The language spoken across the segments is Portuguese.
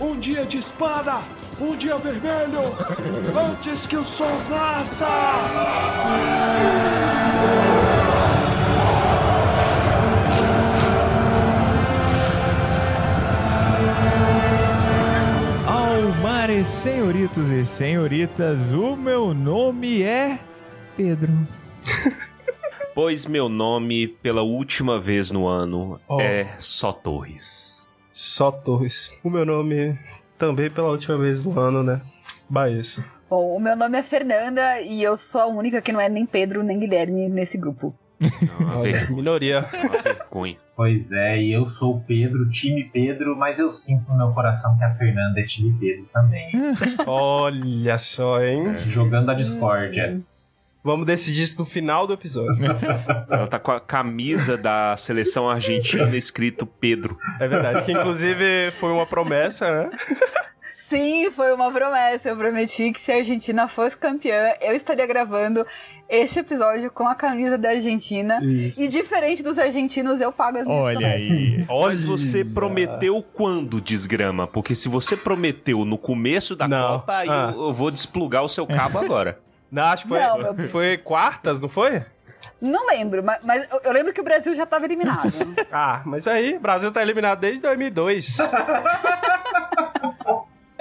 Um dia de espada, um dia vermelho, antes que o sol nasça! Almares, senhoritos e senhoritas, o meu nome é Pedro. Pois meu nome, pela última vez no ano, Oh. é Só Torres. Só Torres. O meu nome também pela última vez no ano, né? Baeço. Bom, o meu nome é Fernanda e eu sou a única que não é nem Pedro nem Guilherme nesse grupo. Olha, ver- minoria. vergonha. Pois é, e eu sou o Pedro, time Pedro, mas eu sinto no meu coração que a Fernanda é time Pedro também. Olha só, hein? Jogando a discórdia. Vamos decidir isso no final do episódio. Ela tá com a camisa da seleção argentina escrito Pedro. É verdade. Que inclusive foi uma promessa, né? Sim, foi uma promessa. Eu prometi que se a Argentina fosse campeã, eu estaria gravando este episódio com a camisa da Argentina. Isso. E diferente dos argentinos, eu pago as minhas Olha promessas. aí. Mas você prometeu quando, desgrama? Porque se você prometeu no começo da Não. Copa, aí Ah. eu, eu vou desplugar o seu cabo agora. Não, acho que foi, Não, meu- foi quartas, não foi? Não lembro, mas, mas eu- lembro que o Brasil já estava eliminado. Ah, mas aí, o Brasil tá eliminado desde 2002.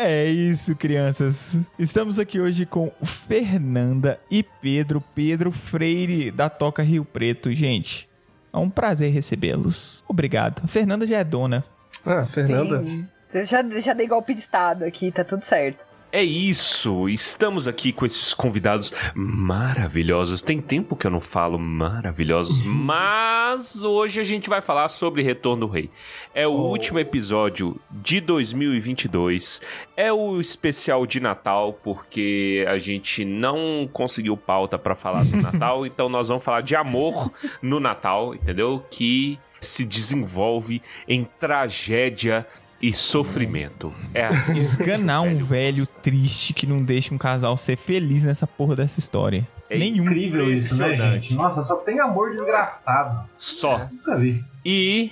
É isso, crianças. Estamos aqui hoje com Fernanda e Pedro, Pedro Freire da Toca Rio Preto. Gente, é um prazer recebê-los. Obrigado. A Fernanda já é dona. Ah, Fernanda. Sim. Eu já, já dei golpe de estado aqui, tá tudo certo. É isso, estamos aqui com esses convidados maravilhosos. Tem tempo que eu não falo maravilhosos, mas hoje a gente vai falar sobre Retorno do Rei. É o último episódio de 2022, é o especial de Natal, porque a gente não conseguiu pauta pra falar do Natal, então nós vamos falar de amor no Natal, entendeu? Que se desenvolve em tragédia e sofrimento. É assim. Esganar um velho triste que não deixa um casal ser feliz nessa porra dessa história. É Nenhum. Incrível isso, né, gente? Nossa, só tem amor desgraçado. Só. Nunca vi. E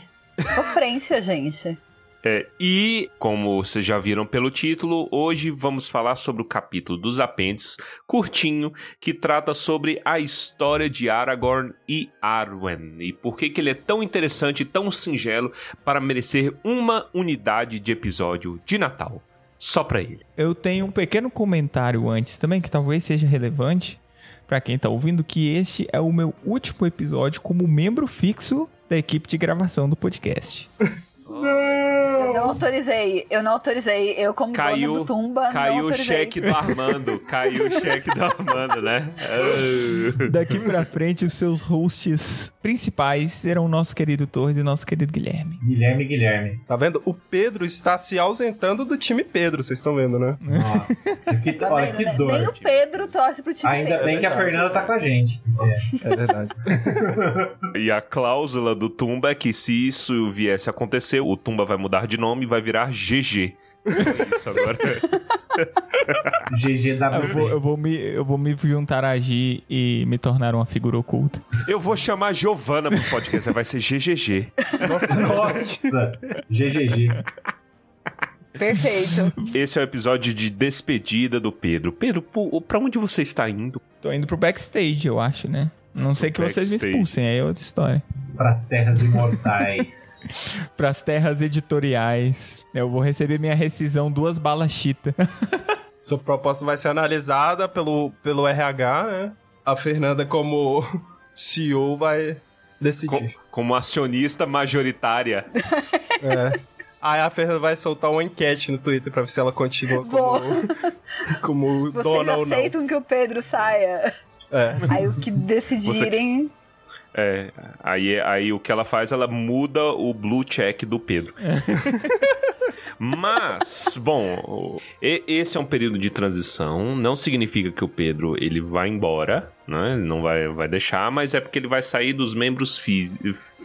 Sofrência, gente. É, e, como vocês já viram pelo título, hoje vamos falar sobre o capítulo dos apêndices, curtinho, que trata sobre a história de Aragorn e Arwen. E por que, que ele é tão interessante e tão singelo para merecer uma unidade de episódio de Natal. Só pra ele. Eu tenho um pequeno comentário antes também, que talvez seja relevante pra quem tá ouvindo, que este é o meu último episódio como membro fixo da equipe de gravação do podcast. Não autorizei, eu não autorizei. Eu, como dona Caiu, do Tumba, não caiu o cheque do Armando. Caiu o cheque do Armando, né? Daqui pra frente, os seus hosts principais serão o nosso querido Torres e nosso querido Guilherme. Guilherme Guilherme. Tá vendo? O Pedro está se ausentando do time Pedro, vocês estão vendo, né? Nossa, que, Tá olha vendo, que né? dor. Nem o Pedro torce pro time Ainda Pedro. bem que a Fernanda tá com a gente. É. É verdade. E a cláusula do Tumba é que se isso viesse a acontecer, o Tumba vai mudar de nome e vai virar GG. É isso agora. GG da Eu vou, eu vou me, eu vou me juntar a Gi e me tornar uma figura oculta. Eu vou chamar Giovana pro podcast, vai ser GGG. Nossa, Nossa, GGG. Perfeito. Esse é o episódio de despedida do Pedro. Pedro, pra onde você está indo? Tô indo pro backstage, eu acho, né? Não sei que vocês me expulsem, aí é outra história. Pras terras imortais. Pras terras editoriais. Eu vou receber minha rescisão duas balas chita. Sua proposta vai ser analisada pelo, pelo RH, né? A Fernanda, como CEO, vai decidir. Co- como acionista majoritária. É. Aí a Fernanda vai soltar uma enquete no Twitter pra ver se ela continua como, como Vocês dona ou não. aceitam que o Pedro saia? É. Aí o que decidirem. É, aí, aí o que ela faz, ela muda o blue check do Pedro. Mas, bom, esse é um período de transição. Não significa que o Pedro ele vai embora, né? Ele não vai, vai deixar, mas é porque ele vai sair dos membros fi-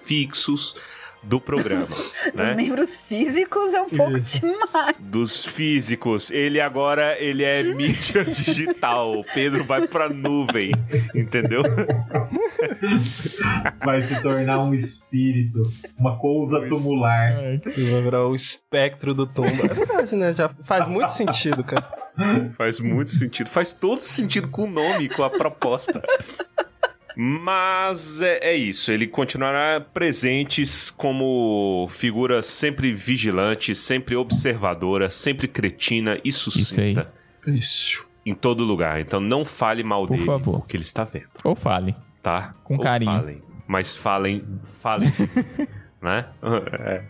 fixos do programa, Dos né? membros físicos é um pouco Isso. demais. Dos físicos. Ele agora, ele é mídia digital. O Pedro vai pra nuvem, entendeu? Vai se tornar um espírito, uma coisa tumular. Vai virar o espectro do tombo. É verdade, né? Já faz muito sentido, cara. Faz muito sentido. Faz todo sentido com o nome, com a proposta. Mas é, é isso, ele continuará presentes como figura sempre vigilante, sempre observadora, sempre cretina e sucinta Isso. em todo lugar. Então não fale mal Por dele, favor. porque ele está vendo, Ou fale. tá? Com Ou carinho. Falem, mas falem, falem, né? É.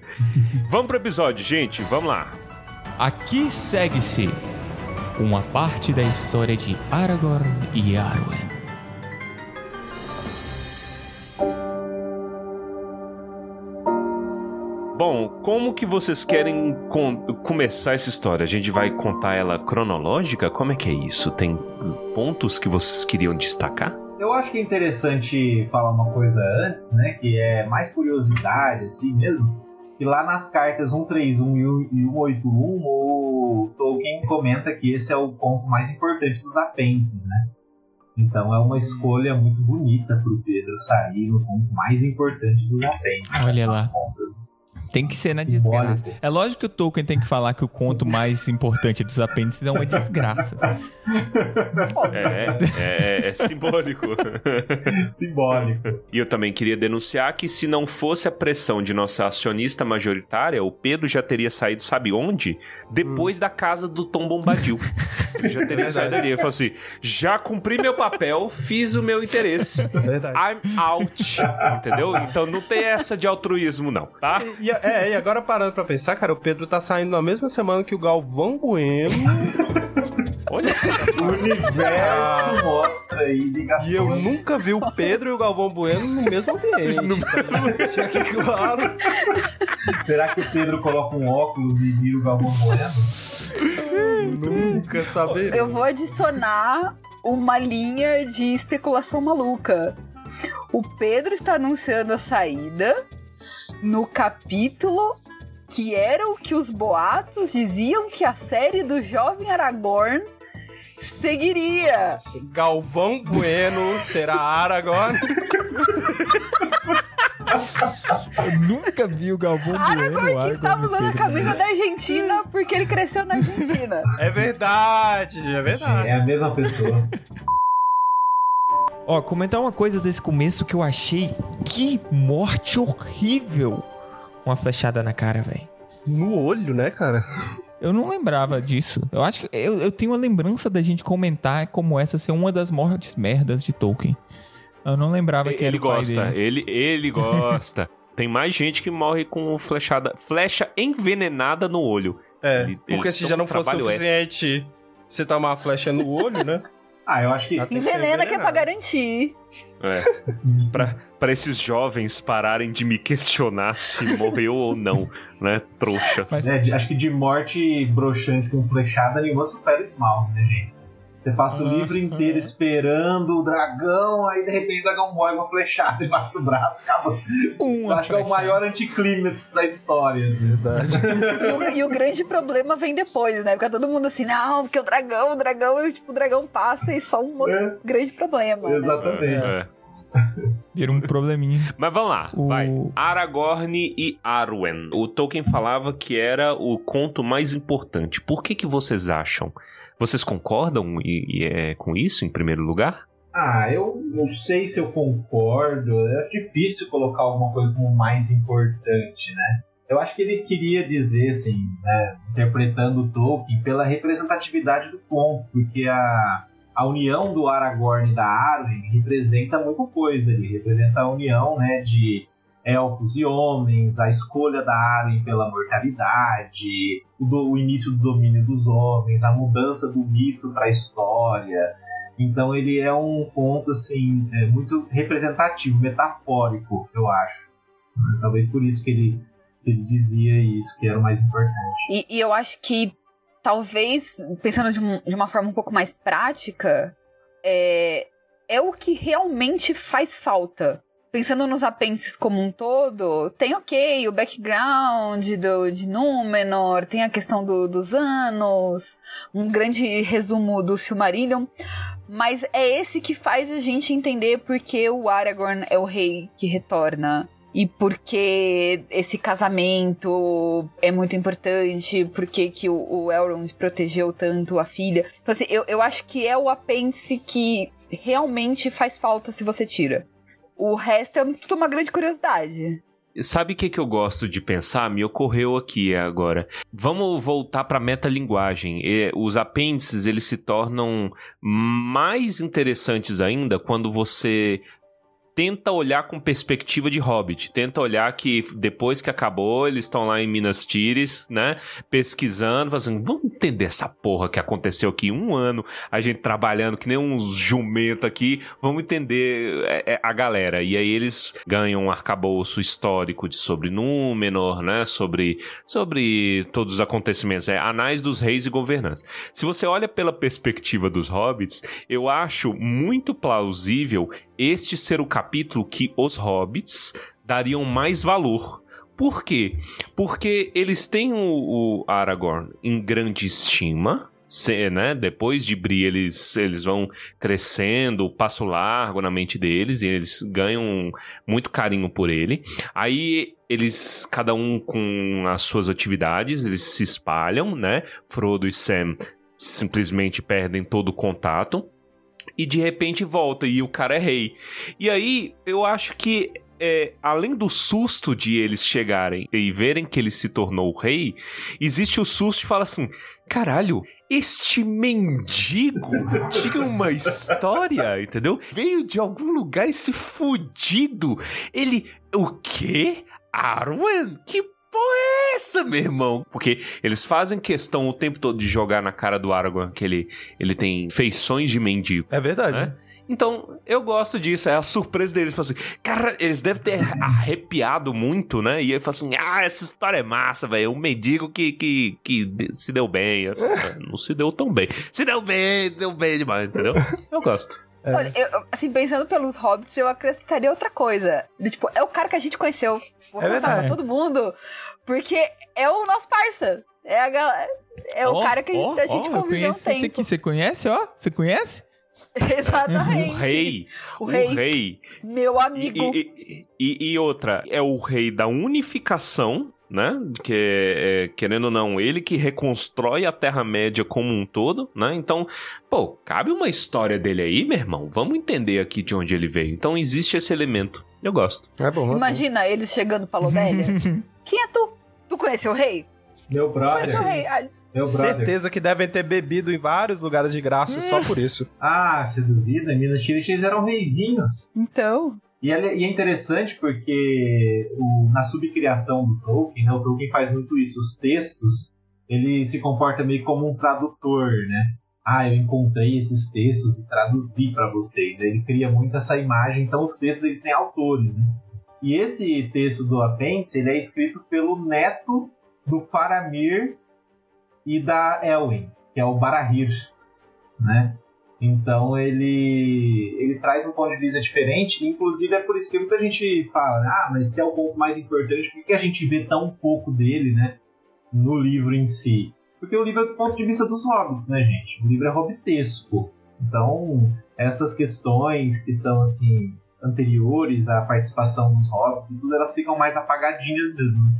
Vamos pro episódio, gente, vamos lá. Aqui segue-se uma parte da história de Aragorn e Arwen. Bom, como que vocês querem começar essa história? A gente vai contar ela cronológica? Como é que é isso? Tem pontos que vocês queriam destacar? Eu acho que é interessante falar uma coisa antes, né? Que é mais curiosidade, assim mesmo. Que lá nas cartas 131 e 181, o Tolkien comenta que esse é o ponto mais importante dos apêndices, né? Então é uma escolha muito bonita pro Pedro sair no ponto mais importante dos apêndices. Olha lá. Tem que ser na desgraça. É lógico que o Tolkien tem que falar que o conto mais importante dos apêndices é uma desgraça. É, é, é simbólico. Simbólico. e eu também queria denunciar que se não fosse a pressão de nossa acionista majoritária, o Pedro já teria saído, sabe onde? Depois da casa do Tom Bombadil. Ele já teria saído ali. Ele falou assim: já cumpri meu papel, fiz o meu interesse. É verdade. I'm out. Entendeu? Então não tem essa de altruísmo, não, tá? E, é, e agora parando pra pensar, cara, o Pedro tá saindo na mesma semana que o Galvão Bueno. Olha. O universo mostra aí ligações. E eu nunca vi o Pedro e o Galvão Bueno no mesmo ambiente. No mesmo claro. Será que o Pedro coloca um óculos e vira o Galvão Bueno? Nunca saber. Eu vou adicionar uma linha de especulação maluca. O Pedro está anunciando a saída no capítulo que era o que os boatos diziam que a série do jovem Aragorn seguiria. Galvão Bueno será Aragorn. Eu nunca vi o Galvão Bueno. Aragorn que Aragorn estava usando a Pedro. camisa da Argentina porque ele cresceu na Argentina. É verdade, é verdade. É a mesma pessoa. Ó, comentar uma coisa desse começo que eu achei. Que morte horrível. Uma flechada na cara, velho. No olho, né, cara? Eu não lembrava disso. Eu acho que eu, eu tenho a lembrança da gente comentar como essa ser uma das mortes merdas de Tolkien. Eu não lembrava que era Ele o pai gosta, ele, ele gosta. Tem mais gente que morre com flechada, flecha envenenada no olho. É, Ele- porque ele se já não fosse suficiente você tomar uma flecha no olho, né? Ah, eu acho que. Envenena que é pra garantir. É. pra, pra esses jovens pararem de me questionar se morreu ou não, né? Trouxa. Mas- É, acho que de morte broxante com flechada, nenhuma supera Smaug, né, gente? Você passa o livro inteiro esperando o dragão, aí de repente o dragão morre com uma flechada debaixo do braço, acaba. Uma acho que é o maior anticlímax da história. Verdade. E o, e o grande problema vem depois, né? Fica todo mundo assim, não, porque o dragão, o dragão, e tipo, o dragão passa e só um outro É. grande problema. né? Exatamente. É. Vira um probleminha. Mas vamos lá, O- vai. Aragorn e Arwen. O Tolkien falava que era o conto mais importante. Por que que vocês acham? Vocês concordam e, e é com isso, em primeiro lugar? Ah, eu não sei se eu concordo. É difícil colocar alguma coisa como mais importante, né? Eu acho que ele queria dizer, assim, né, interpretando o Tolkien, pela representatividade do conto, porque a, a união do Aragorn e da Arwen representa muita coisa. Ele representa a união, né, de elfos e homens, a escolha da Arwen pela mortalidade, o, do- o início do domínio dos homens, a mudança do mito para a história. Então ele é um ponto assim é, muito representativo, metafórico, eu acho. Talvez por isso que ele, que ele dizia isso, que era o mais importante. E, e eu acho que talvez, pensando de, um- de uma forma um pouco mais prática, é, é o que realmente faz falta pensando nos apêndices como um todo, tem ok, o background do, de Númenor, tem a questão do, dos anos, um grande resumo do Silmarillion, mas é esse que faz a gente entender porque o Aragorn é o rei que retorna. E porque esse casamento é muito importante, porque que o, o Elrond protegeu tanto a filha. Então, assim, eu, eu acho que é o apêndice que realmente faz falta se você tira. O resto é tudo uma grande curiosidade. Sabe o que, que eu gosto de pensar? Me ocorreu aqui agora. Vamos voltar para metalinguagem. E os apêndices eles se tornam mais interessantes ainda quando você tenta olhar com perspectiva de Hobbit. Tenta olhar que depois que acabou, eles estão lá em Minas Tirith, né? Pesquisando, fazendo, vamos entender essa porra que aconteceu aqui um ano, a gente trabalhando que nem uns jumento aqui, vamos entender é, é, a galera. E aí eles ganham um arcabouço histórico de, sobre Númenor, né? Sobre, sobre todos os acontecimentos. É Anais dos Reis e Governantes. Se você olha pela perspectiva dos Hobbits, eu acho muito plausível este ser o capítulo que os hobbits dariam mais valor. Por quê? Porque eles têm o, o Aragorn em grande estima, se, né? Depois de Bri, eles, eles vão crescendo, passo largo na mente deles, e eles ganham muito carinho por ele. Aí eles, cada um com as suas atividades, eles se espalham, né? Frodo e Sam simplesmente perdem todo o contato e de repente volta e o cara é rei. E aí eu acho que é, além do susto de eles chegarem e verem que ele se tornou rei, existe o susto de falar assim: caralho, este mendigo tinha uma história, entendeu? Veio de algum lugar esse fudido. Ele. O quê? Arwen? Que porra é essa, meu irmão? Porque eles fazem questão o tempo todo de jogar na cara do Aragorn que ele, ele tem feições de mendigo. É verdade. Né? Então, eu gosto disso, é a surpresa deles. Assim, cara, eles devem ter arrepiado muito, né? E aí fala assim: ah, essa história é massa, velho. Um mendigo que, que, que se deu bem. Assim, não se deu tão bem. Se deu bem, deu bem demais, entendeu? Eu gosto. É. Olha, eu, assim, pensando pelos hobbits, eu acrescentaria outra coisa. Tipo, é o cara que a gente conheceu. Vou é contar pra todo mundo. Porque é o nosso parça. É, a galera, é oh, o cara que a gente, oh, a gente oh, conviveu um tempo. Esse aqui, você conhece, ó? Você conhece? Exatamente. O rei. O rei. O rei. Meu amigo. E, e, e, outra, é o rei da unificação, né? Que é, querendo ou não, ele que reconstrói a Terra-média como um todo, né? Então, pô, cabe uma história dele aí, meu irmão. Vamos entender aqui de onde ele veio. Então existe esse elemento. Eu gosto. É bom. É Imagina bom. eles chegando pra Lobélia. Quem é tu? Tu conhece o rei? Meu brother. O rei. Ah, meu brother. Certeza que devem ter bebido em vários lugares de graça só por isso. Ah, você duvida? Minas Tirith eles eram reizinhos. Então. E é, interessante porque o, na subcriação do Tolkien, né, o Tolkien faz muito isso. Os textos, ele se comporta meio como um tradutor, né? Ah, eu encontrei esses textos e traduzi para vocês. Ele cria muito essa imagem. Então os textos eles têm autores, né? E esse texto do apêndice ele é escrito pelo neto do Faramir e da Elwin, que é o Barahir, né? Então ele ele traz um ponto de vista diferente, inclusive é por isso que muita gente fala, ah, mas se é o ponto mais importante, por que a gente vê tão pouco dele, né, no livro em si? Porque o livro é do ponto de vista dos hobbits, né, gente? O livro é hobbitesco. Então, essas questões que são assim anteriores à participação dos hobbits tudo, elas ficam mais apagadinhas mesmo.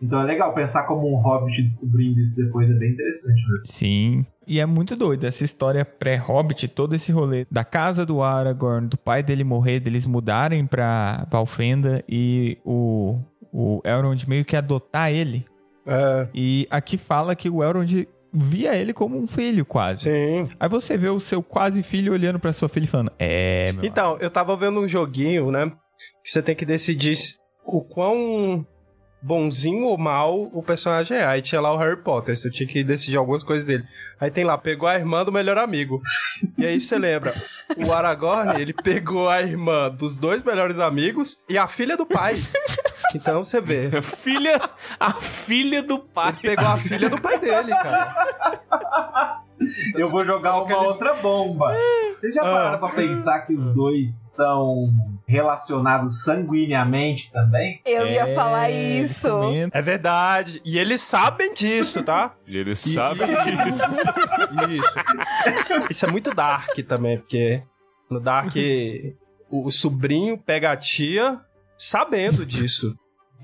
Então é legal pensar como um hobbit descobrindo isso depois, é bem interessante. Né? Sim. E é muito doido essa história pré-hobbit, todo esse rolê da casa do Aragorn, do pai dele morrer, deles mudarem pra Valfenda e o, o Elrond meio que adotar ele. É. E aqui fala que o Elrond via ele como um filho, quase. Sim. Aí você vê o seu quase filho olhando pra sua filha e falando: É, meu Então, eu tava vendo um joguinho, né? Que você tem que decidir o quão bonzinho ou mal o personagem é. Aí tinha lá o Harry Potter, você tinha que decidir algumas coisas dele. Aí tem lá, pegou a irmã do melhor amigo. E aí você lembra, o Aragorn, ele pegou a irmã dos dois melhores amigos e a filha do pai. Então você vê. A filha, a filha do pai. Ele pegou a filha do pai dele, cara. Eu vou jogar uma aquele- outra bomba. Vocês já Ah. pararam pra pensar que os dois são relacionados sanguineamente também? Eu ia É, falar isso. É verdade. E eles sabem disso, tá? Ele sabe disso. Isso. Isso é muito Dark também, porque no Dark o sobrinho pega a tia sabendo disso.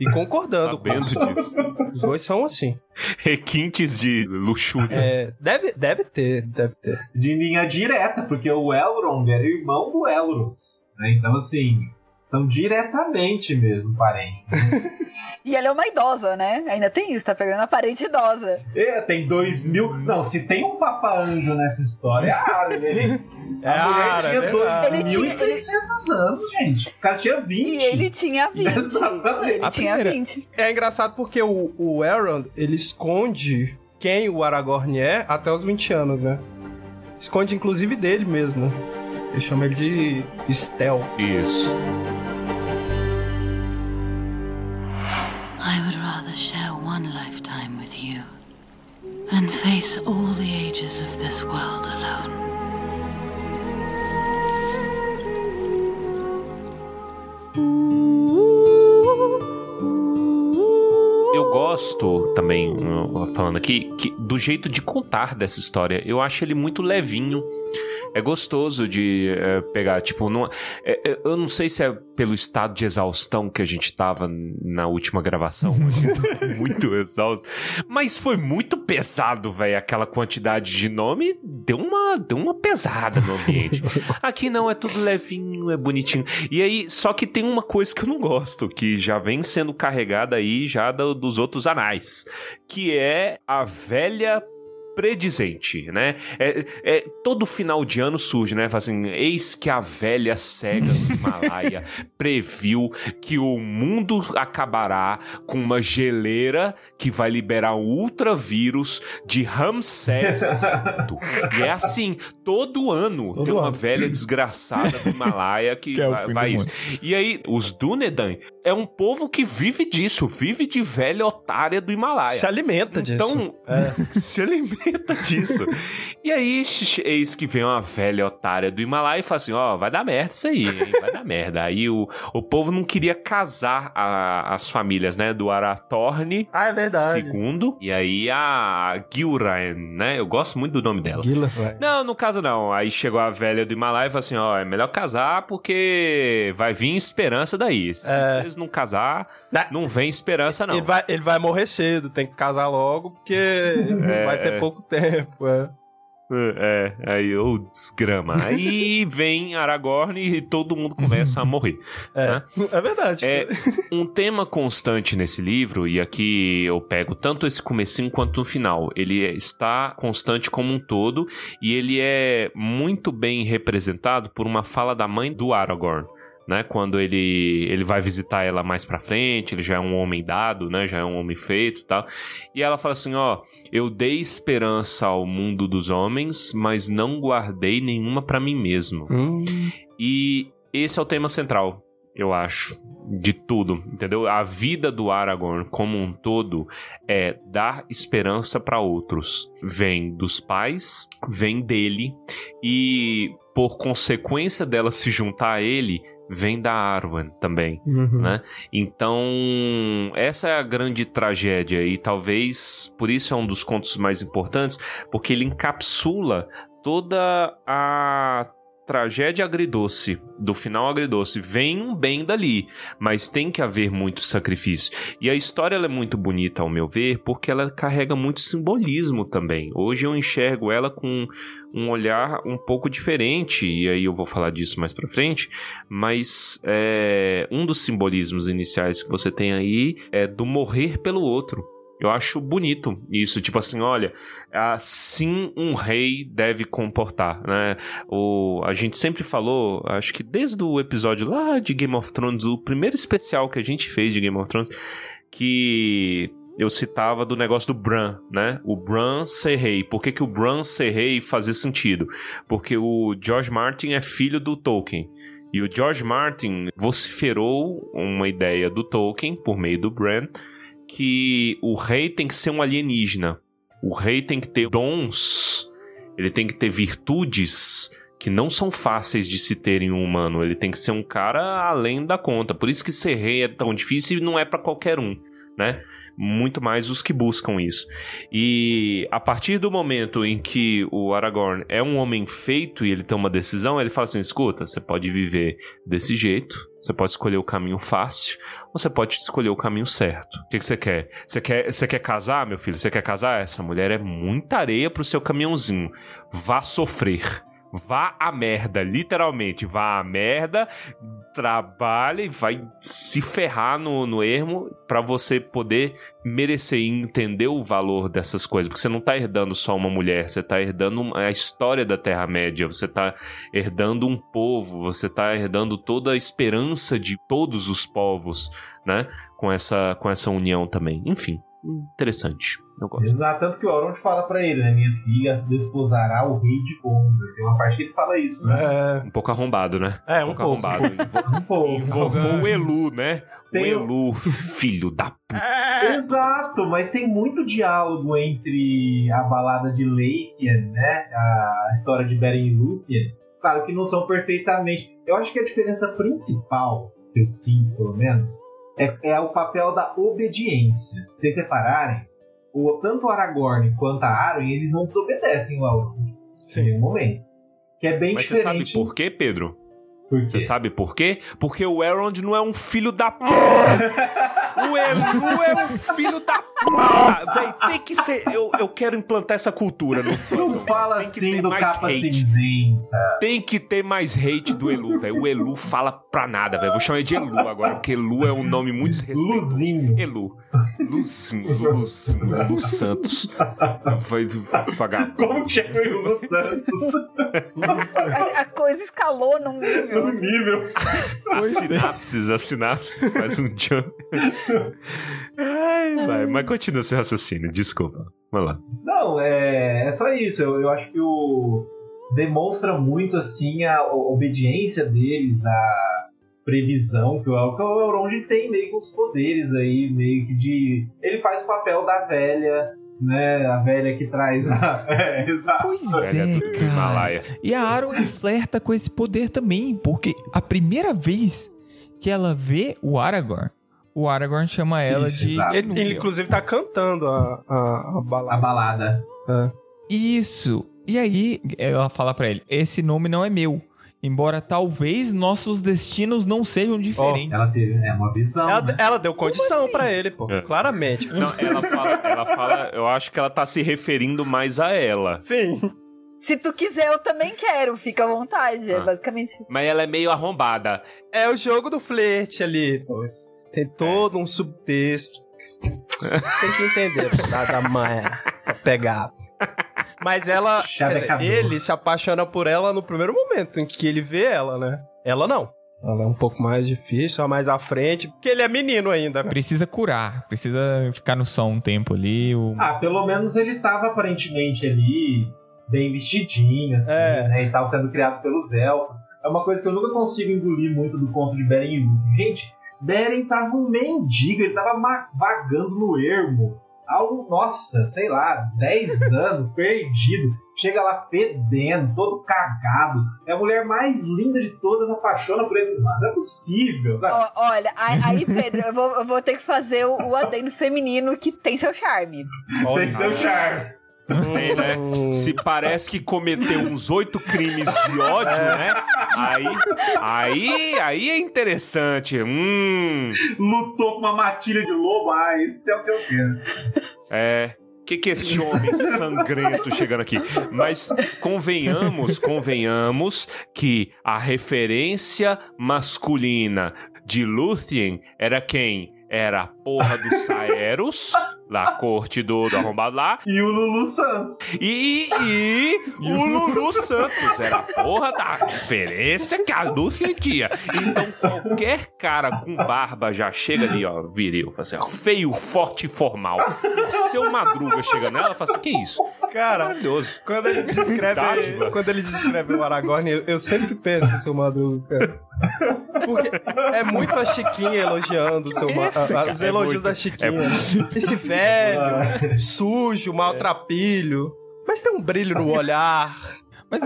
E concordando com Sabendo isso. disso. Os dois são assim. Requintes de luxúria. É, deve, deve ter, deve ter. De linha direta, porque o Elrond era irmão do Elros. né? Então, assim, são diretamente mesmo parentes. E ela é uma idosa, né? Ainda tem isso, tá pegando a parente idosa. É, tem dois mil. Não, se tem um Papa Anjo nessa história, é a Arya. Ele, É a mulher Ara, é tinha verdade. Ele tinha- 2.600 anos, gente. O cara tinha 20. E ele tinha 20. Exatamente. Ele A tinha primeira- 20. É engraçado porque o, o Elrond, ele esconde quem o Aragorn é até os 20 anos, né? Esconde inclusive dele mesmo. Ele chama ele de Stel. Isso. Than face all the ages of this world alone. Eu gosto também, uh, falando aqui, que, do jeito de contar dessa história. Eu acho ele muito levinho. É gostoso de é, pegar, tipo, não, é, é, eu não sei se é pelo estado de exaustão que a gente tava na última gravação, a gente muito exausto, mas foi muito pesado, velho, aquela quantidade de nome, deu uma, deu uma pesada no ambiente. Aqui não, é tudo levinho, é bonitinho. E aí, só que tem uma coisa que eu não gosto, que já vem sendo carregada aí já do- dos outros anais, que é a velha predizente, né? É, é- todo final de ano surge, né? Assim, eis que a velha cega do Himalaia previu que o mundo acabará com uma geleira que vai liberar um ultravírus de Ramsés. E é assim, todo ano Todo tem uma ano. velha desgraçada do Himalaia que, Que é vai, vai isso. E aí, os Dúnedain é um povo que vive disso, vive de velha otária do Himalaia. Se alimenta disso. Então, se alimenta disso. E aí, eis que vem uma velha otária do Himalaia e fala assim: ó, vai dar merda isso aí, hein? Vai dar merda. Aí o, o povo não queria casar a- as famílias, né? Do Arathorn Ah, é verdade. segundo. E aí a Gilraen, né? Eu gosto muito do nome dela. Vai. Não, no caso não. Aí chegou a velha do Himalaia e falou assim: ó, é melhor casar porque vai vir esperança daí. Se É. vocês não casar, não vem esperança, não. Ele vai, ele vai morrer cedo, tem que casar logo, porque vai ter pouco tempo. É. É, aí ô desgrama. Aí vem Aragorn e todo mundo começa a morrer. É, é verdade. É um tema constante nesse livro, e aqui eu pego tanto esse comecinho quanto no final. Ele está constante como um todo, e ele é muito bem representado por uma fala da mãe do Aragorn. Né, quando ele, ele vai visitar ela mais pra frente, ele já é um homem dado, né? Já é um homem feito e tal. E ela fala assim: Ó, eu dei esperança ao mundo dos homens, mas não guardei nenhuma pra mim mesmo. Hum, E esse é o tema central, eu acho, de tudo, entendeu? A vida do Aragorn como um todo é dar esperança para outros. Vem dos pais, vem dele e por consequência dela se juntar a ele, vem da Arwen também. uhum. Né? Então, essa é a grande tragédia e talvez por isso é um dos contos mais importantes, porque ele encapsula toda a tragédia agridoce, do final agridoce. Vem um bem dali, mas tem que haver muito sacrifício. E a história ela é muito bonita, ao meu ver, porque ela carrega muito simbolismo também. Hoje eu enxergo ela com um olhar um pouco diferente, e aí eu vou falar disso mais pra frente, mas é, um dos simbolismos iniciais que você tem aí é do morrer pelo outro. Eu acho bonito isso, tipo assim, olha, assim um rei deve comportar, né? O, a gente sempre falou, acho que desde o episódio lá de Game of Thrones, o primeiro especial que a gente fez de Game of Thrones, que eu citava do negócio do Bran, né? O Bran ser rei. Por que, que o Bran ser rei fazia sentido? Porque o George Martin é filho do Tolkien. E o George Martin vociferou uma ideia do Tolkien, por meio do Bran, que o rei tem que ser um alienígena. O rei tem que ter dons, ele tem que ter virtudes que não são fáceis de se ter em um humano. Ele tem que ser um cara além da conta. Por isso que ser rei é tão difícil e não é para qualquer um, né? Muito mais os que buscam isso. E a partir do momento em que o Aragorn é um homem feito e ele tem uma decisão, ele fala assim: escuta, você pode viver desse jeito, você pode escolher o caminho fácil, ou você pode escolher o caminho certo. O que, que você quer? Você quer, você quer casar, meu filho? Você quer casar? Essa mulher é muita areia pro seu caminhãozinho. Vá sofrer. Vá a merda, literalmente, vá a merda, trabalha e vai se ferrar no, no ermo para você poder merecer e entender o valor dessas coisas. Porque você não tá herdando só uma mulher, você tá herdando a história da Terra-média, você tá herdando um povo, você tá herdando toda a esperança de todos os povos, né? Com essa, com essa união também. Enfim, interessante. Eu gosto. Exato, tanto que o Elrond fala pra ele, né? Minha filha desposará o rei de Gondor. Tem uma parte que ele fala isso, né? É, Um pouco arrombado, né? é um pouco pouco. arrombado. Um pouco. Invocou o Elu, né? O Tem o- Elu, filho da puta. Exato, mas tem muito diálogo entre a balada de Lúthien, né? A história de Beren e Lúthien. Claro que não são perfeitamente. Eu acho que a diferença principal, que eu sinto pelo menos, é, é o papel da obediência. Se vocês separarem, o, tanto o Aragorn quanto a Arwen, eles não desobedecem o Elrond em Sim. nenhum momento. Que é bem Mas você diferente. sabe por quê, Pedro? Você sabe por quê? Porque o Elrond não é um filho da puta. O Elu é um filho da puta. Véi, tem que ser. Eu, eu quero implantar essa cultura no Não fandom. fala Tem que assim ter do mais capa hate. cinzenta. Tem que ter mais hate do Elu, velho. O Elu fala pra nada, velho. Vou chamar ele de Elu agora, porque Elu é um nome muito desrespeitoso. Luzinho. Elu. Luzinho, Luzinho, Lu Santos. Vai vagabundo. Como que chama o Lu Santos? A, a coisa escalou num nível. No nível. As sinapses, as sinapses faz um jump. Ai, vai. Mas continua seu raciocínio, desculpa. Vai lá. Não, é, é só isso. Eu, eu acho que o demonstra muito assim a, obediência deles, a previsão que o, que o Elrond tem meio com os poderes aí, meio que de ele faz o papel da velha, né? A velha que traz a é, exato. Pois Velha é, cara. Himalaia. E a Arwen flerta com esse poder também, porque a primeira vez que ela vê o Aragorn, o Aragorn chama ela Isso, de. exato. Ele, ele, inclusive, tá cantando a, a, a A balada. balada. Isso. E aí ela fala pra ele: esse nome não é meu. Embora talvez nossos destinos não sejam diferentes. Ela teve é uma visão. Ela, né? ela deu condição assim? pra ele, pô. É. Claramente. Não, ela fala, ela fala, eu acho que ela tá se referindo mais a ela. Sim. Se tu quiser, eu também quero. Fica à vontade. É Ah. basicamente. Mas ela é meio arrombada. É o jogo do flerte ali. Tem todo um subtexto. Tem que entender da, da pra pegar. Mas ela. quer dizer, ele se apaixona por ela no primeiro momento em que ele vê ela, né? Ela não. Ela é um pouco mais difícil, ela mais à frente, porque ele é menino ainda, né? Precisa curar, precisa ficar no sol um tempo ali. O... Ah, pelo menos ele tava aparentemente ali, bem vestidinho, assim, É. né? E tava sendo criado pelos elfos. É uma coisa que eu nunca consigo engolir muito do conto de Beren e. Gente, Beren tava um mendigo, ele tava vagando no ermo. Algo, nossa, sei lá, 10 anos, perdido. Chega lá fedendo, todo cagado. É a mulher mais linda de todas, apaixona por ele. Não é possível? Ó, olha, aí, Pedro, eu vou, eu vou ter que fazer o, o adendo feminino que tem seu charme. Tem seu charme. Tem, né? Se parece que cometeu uns oito crimes de ódio, né? Aí, aí, aí é interessante. Hum, Lutou com uma matilha de lobo. Ah, isso é o que eu quero. é. Que que esse homem sangrento chegando aqui? Mas convenhamos, convenhamos que a referência masculina de Lúthien era quem? Era a porra do Saeros, da corte do, do arrombado lá, E o Lulu Santos. E, e o Lulu Santos era a porra da referência que a Lúcia tinha. Então qualquer cara com barba já chega ali, ó, viril, fala assim, ó, feio, forte e formal. O seu Madruga chega nela e fala assim, que isso? Cara, Maravilhoso. quando ele descreve, quando ele descreve o Aragorn, eu, eu sempre penso no seu Madruga, cara. Porque é muito a Chiquinha elogiando o seu Ma- a- a- os É elogios muito, da é Chiquinha. Esse velho, sujo, maltrapilho. Mas tem um brilho no olhar. Mas,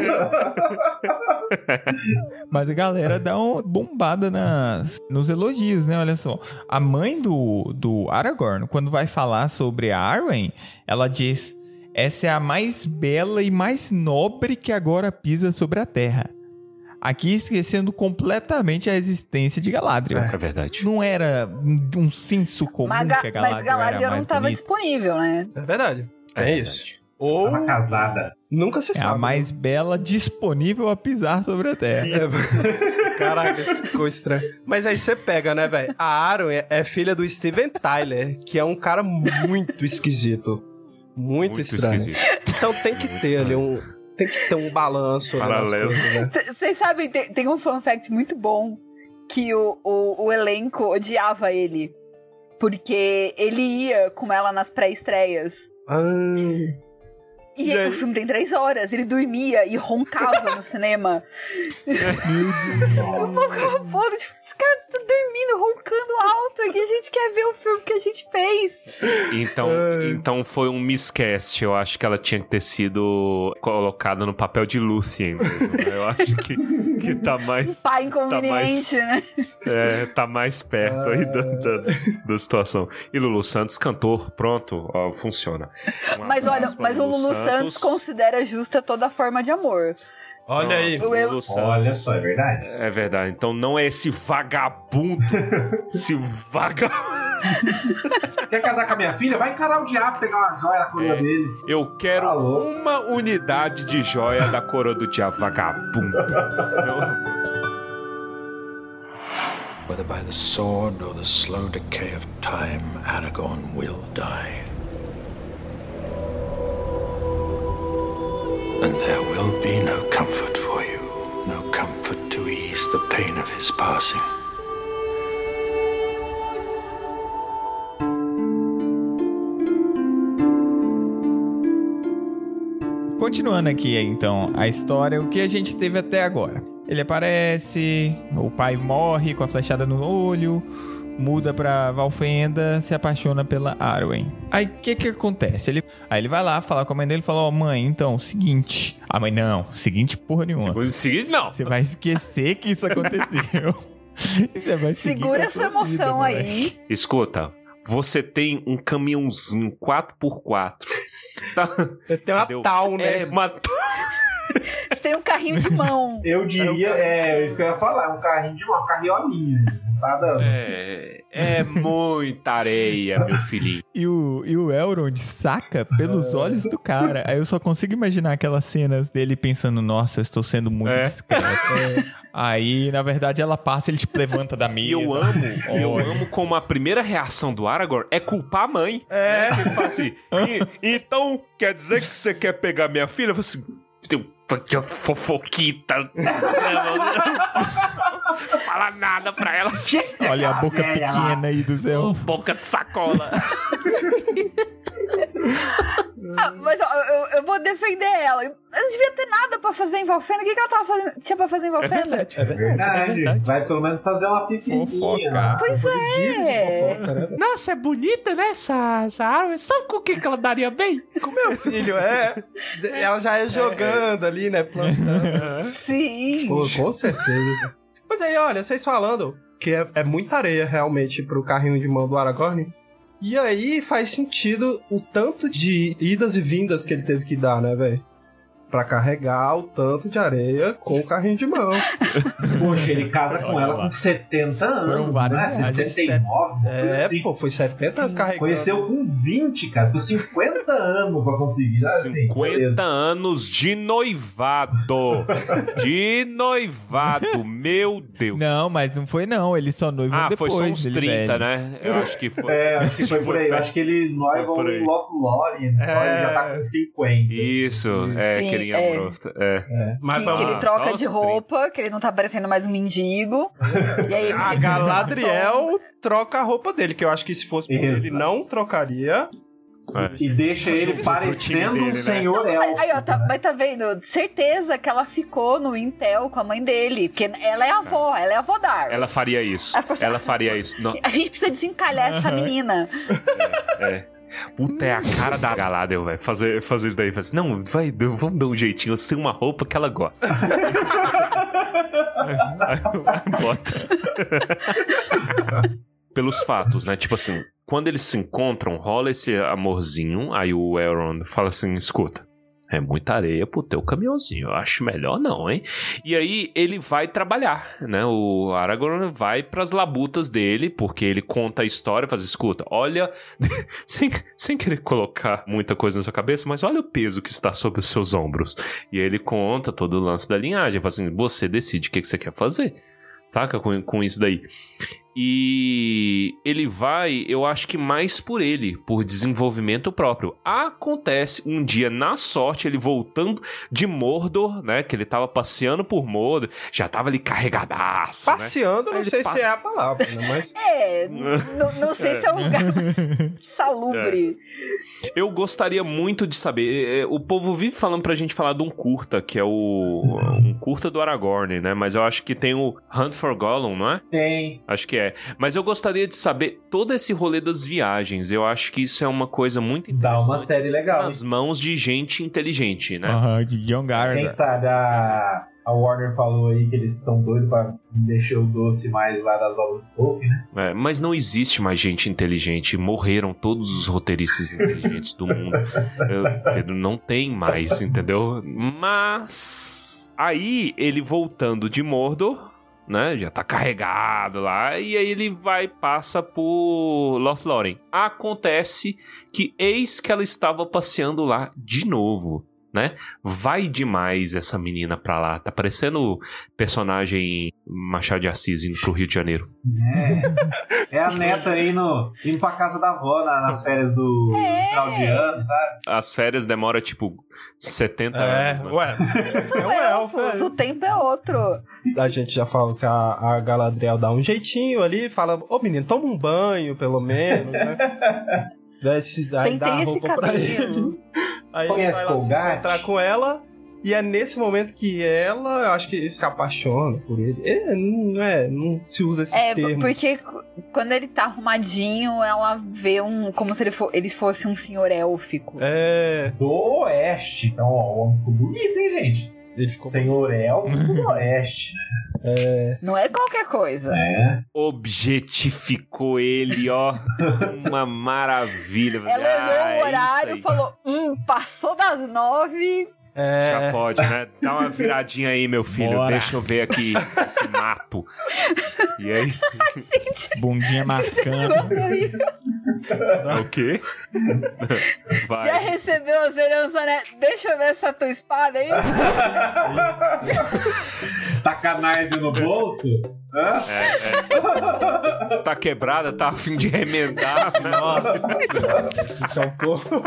mas a galera dá uma bombada nas, nos elogios, né? Olha só. A mãe do, do Aragorn, quando vai falar sobre a Arwen, ela diz: Essa é a mais bela e mais nobre que agora pisa sobre a terra. Aqui esquecendo completamente a existência de Galadriel. É verdade. Não era um senso comum Mas, que a mas Galadriel, Galadriel era não estava disponível, né? É verdade. É, verdade. isso. Ou Tava casada. nunca se É sabe. a mais bela disponível a pisar sobre a terra. É, Caraca, isso ficou estranho. Mas aí você pega, né, velho? A Aaron é, é filha do Steven Tyler, que é um cara muito esquisito. Muito, Muito estranho. esquisito. Então tem que Muito ter ali estranho. um. Tem que ter um balanço. ali nas Paralelo. coisas, né? Vocês sabem, tem, tem um fun fact muito bom que o, o, o elenco odiava ele. Porque ele ia com ela nas pré-estreias. Ah, E E aí? o filme tem três horas, ele dormia e roncava no cinema. Eu ficava foda, tipo, cara tá dormindo, roncando alto aqui, a gente quer ver o filme que a gente fez. Então, então foi um miscast. Eu acho que ela tinha que ter sido colocada no papel de Lúthien mesmo. né? Eu acho que, que tá mais. Pai inconveniente, né? É, tá mais perto aí da, da, da situação. E Lulu Santos, cantor, pronto, ó, funciona. Um Mas olha, mas o Lulu Santos considera justa toda forma de amor. Olha aí. O eu- Lulu Santos. Olha só, é verdade. É verdade. Então não é esse vagabundo. esse vagabundo. Quer casar com a minha filha? Vai encarar o diabo, pegar uma joia na coroa É. dele. Eu quero Alô? uma unidade de joia da coroa do diabo vagabundo. Whether by the sword or the slow decay of time, Aragorn will die. And there will be no comfort for you, no comfort to ease the pain of his passing. Continuando aqui, então, a história, o que a gente teve até agora. Ele aparece, o pai morre com a flechada no olho, muda pra Valfenda, se apaixona pela Arwen. Aí, o que que acontece? Ele, aí ele vai lá, fala com a mãe dele e fala, ó, mãe, então, seguinte... A mãe, não, seguinte porra nenhuma. Seguinte, não. Você vai esquecer que isso aconteceu. Você vai Segura com a sua sua vida, emoção moleque. aí. Escuta, você tem um caminhãozinho 4x4. Tá? Tem uma Entendeu? tal, né? É, uma... Você tem um carrinho de mão. Eu diria, é, isso que eu ia falar, um carrinho de uma carriolinha. É, é muita areia, meu filhinho. E o, e o Elrond saca pelos olhos do cara. Aí eu só consigo imaginar aquelas cenas dele pensando, nossa, eu estou sendo muito É. discreto. Aí, na verdade, ela passa, ele tipo levanta da mesa. E eu amo, e eu Olha. amo como a primeira reação do Aragorn é culpar a mãe. É. Ele fala assim, "E- então quer dizer que você quer pegar minha filha? Eu falo assim, um fofoquita. Não fala nada pra ela. Olha a boca pequena aí do Zé. Boca de sacola. Ah, mas ó, eu, eu vou defender ela. Eu não devia ter nada pra fazer em Valfenda. O que, que ela tava fazendo? Tinha pra fazer em Valfenda? É verdade. Verdade. verdade. Vai pelo menos fazer uma pipizinha. Pois é. Nossa, é bonita, né, essa, essa árvore? Sabe com o que, que ela daria bem? Com meu filho, é. Ela já é jogando ali, né? Plantando. Sim. Pô, com certeza. Mas aí, olha, vocês falando que é, é muita areia realmente pro carrinho de mão do Aragorn. E aí faz sentido o tanto de idas e vindas que ele teve que dar, né, velho? Pra carregar o tanto de areia com o carrinho de mão. Poxa, ele casa com ela com 70 anos. Foram várias né? viagens. 69. uma coisa É, assim. pô, foi 70 anos carregando. Conheceu com 20, cara. Com 50 anos pra conseguir. Assim, 50 anos de noivado. De noivado, meu Deus. Não, mas não foi não. Ele só noivo Ah, depois. foi só uns ele 30, velho. né? Eu acho que foi. É, acho que foi por aí. Acho que eles noivam em Lothlórien. É. É. já tá com 50. Isso, é, Sim, queria é. Brosta. É. Mas Que, que ele troca de roupa, que ele não tá parecendo mais um mendigo. E aí A Galadriel troca a roupa dele, que eu acho que se fosse por ele, não trocaria. E deixa ele parecendo dele, um né? senhor elfo. Aí, ó, tá, mas tá vendo? Certeza que ela ficou no Intel com a mãe dele. Porque ela é a avó, ela é a avó Dar. Ela faria isso. Ela assim, Ela faria isso. Não, A gente precisa desencalhar essa menina. é. Puta, é a cara da Galadriel, vai fazer, fazer isso daí. Fazer, não, vai, vamos dar um jeitinho, sem uma roupa que ela gosta. Aí bota. Pelos fatos, né? Tipo assim, quando eles se encontram, rola esse amorzinho, aí o Elrond fala assim, escuta, é muita areia pro teu caminhãozinho, eu acho melhor não, hein? E aí ele vai trabalhar, né? O Aragorn vai pras labutas dele, porque ele conta a história, faz, escuta, olha, sem, sem querer colocar muita coisa na sua cabeça, mas olha o peso que está sobre os seus ombros. E aí ele conta todo o lance da linhagem, fala assim, você decide o que, que você quer fazer. Saca? Com, com isso daí. E ele vai, eu acho que mais por ele, por desenvolvimento próprio. Acontece um dia, na sorte, ele voltando de Mordor, né? Que ele tava passeando por Mordor, já tava ali carregadaço. né? Passeando, não Ele sei pa- se é a palavra, né? Mas. É, não sei se é um lugar salubre. Eu gostaria muito de saber. é, é, O povo vive falando pra gente falar de um curta, que é o. Um curta do Aragorn, né? Mas eu acho que tem o Hunt for Gollum, não é? Tem. Acho que é. Mas eu gostaria de saber todo esse rolê das viagens. Eu acho que isso é uma coisa muito Dá interessante. uma série legal. nas mãos de gente inteligente, né? Aham, de Young Quem Garda. sabe a, a Warner falou aí que eles estão doidos pra mexer o doce mais lá das obras do Tolkien, né? É, mas não existe mais gente inteligente. Morreram todos os roteiristas inteligentes do mundo. Eu- Pedro, não tem mais, entendeu? Mas. Aí, ele voltando de Mordor, né? Já tá carregado lá. E aí ele vai passa por Lothlórien. Acontece que eis que ela estava passeando lá de novo. Né? Vai demais essa menina pra lá. Tá parecendo personagem Machado de Assis indo pro Rio de Janeiro. É. É a neta aí no, indo pra casa da avó na- nas férias do É. final de ano, sabe? As férias demoram tipo 70 É, anos. né? ué. São É um elfo, é. o tempo é outro. A gente já falou que a, a Galadriel dá um jeitinho ali, fala, ô menino, toma um banho, pelo menos, né? Veste, aí dá roupa pra ele. Aí ele Conhece vai lá se encontrar com ela. E é nesse momento que ela, eu acho que se apaixona por ele. É, não é, não se usa esses É, termos. porque c- quando ele tá arrumadinho, ela vê um. como se ele, fo ele fosse um senhor élfico. É, Do Oeste. Então, ó, o homem ficou bonito, hein, gente? ele ficou Senhor Elfo do Oeste, né? Não é qualquer coisa. É. Objetificou ele, ó. Uma maravilha. Ela Ah, olhou é o horário isso e falou: hum, passou das nove. É, Já pode, né? Dá uma viradinha aí, meu filho. Bora. Deixa eu ver aqui esse mato. E aí? Bundinha marcando. Negócio horrível. O quê? Já Vai. recebeu as heranças, né? Deixa eu ver essa tua espada aí. Sacanagem no bolso? Hã? Tá quebrada, tá a fim de remendar. Né? nossa, isso é um pouco.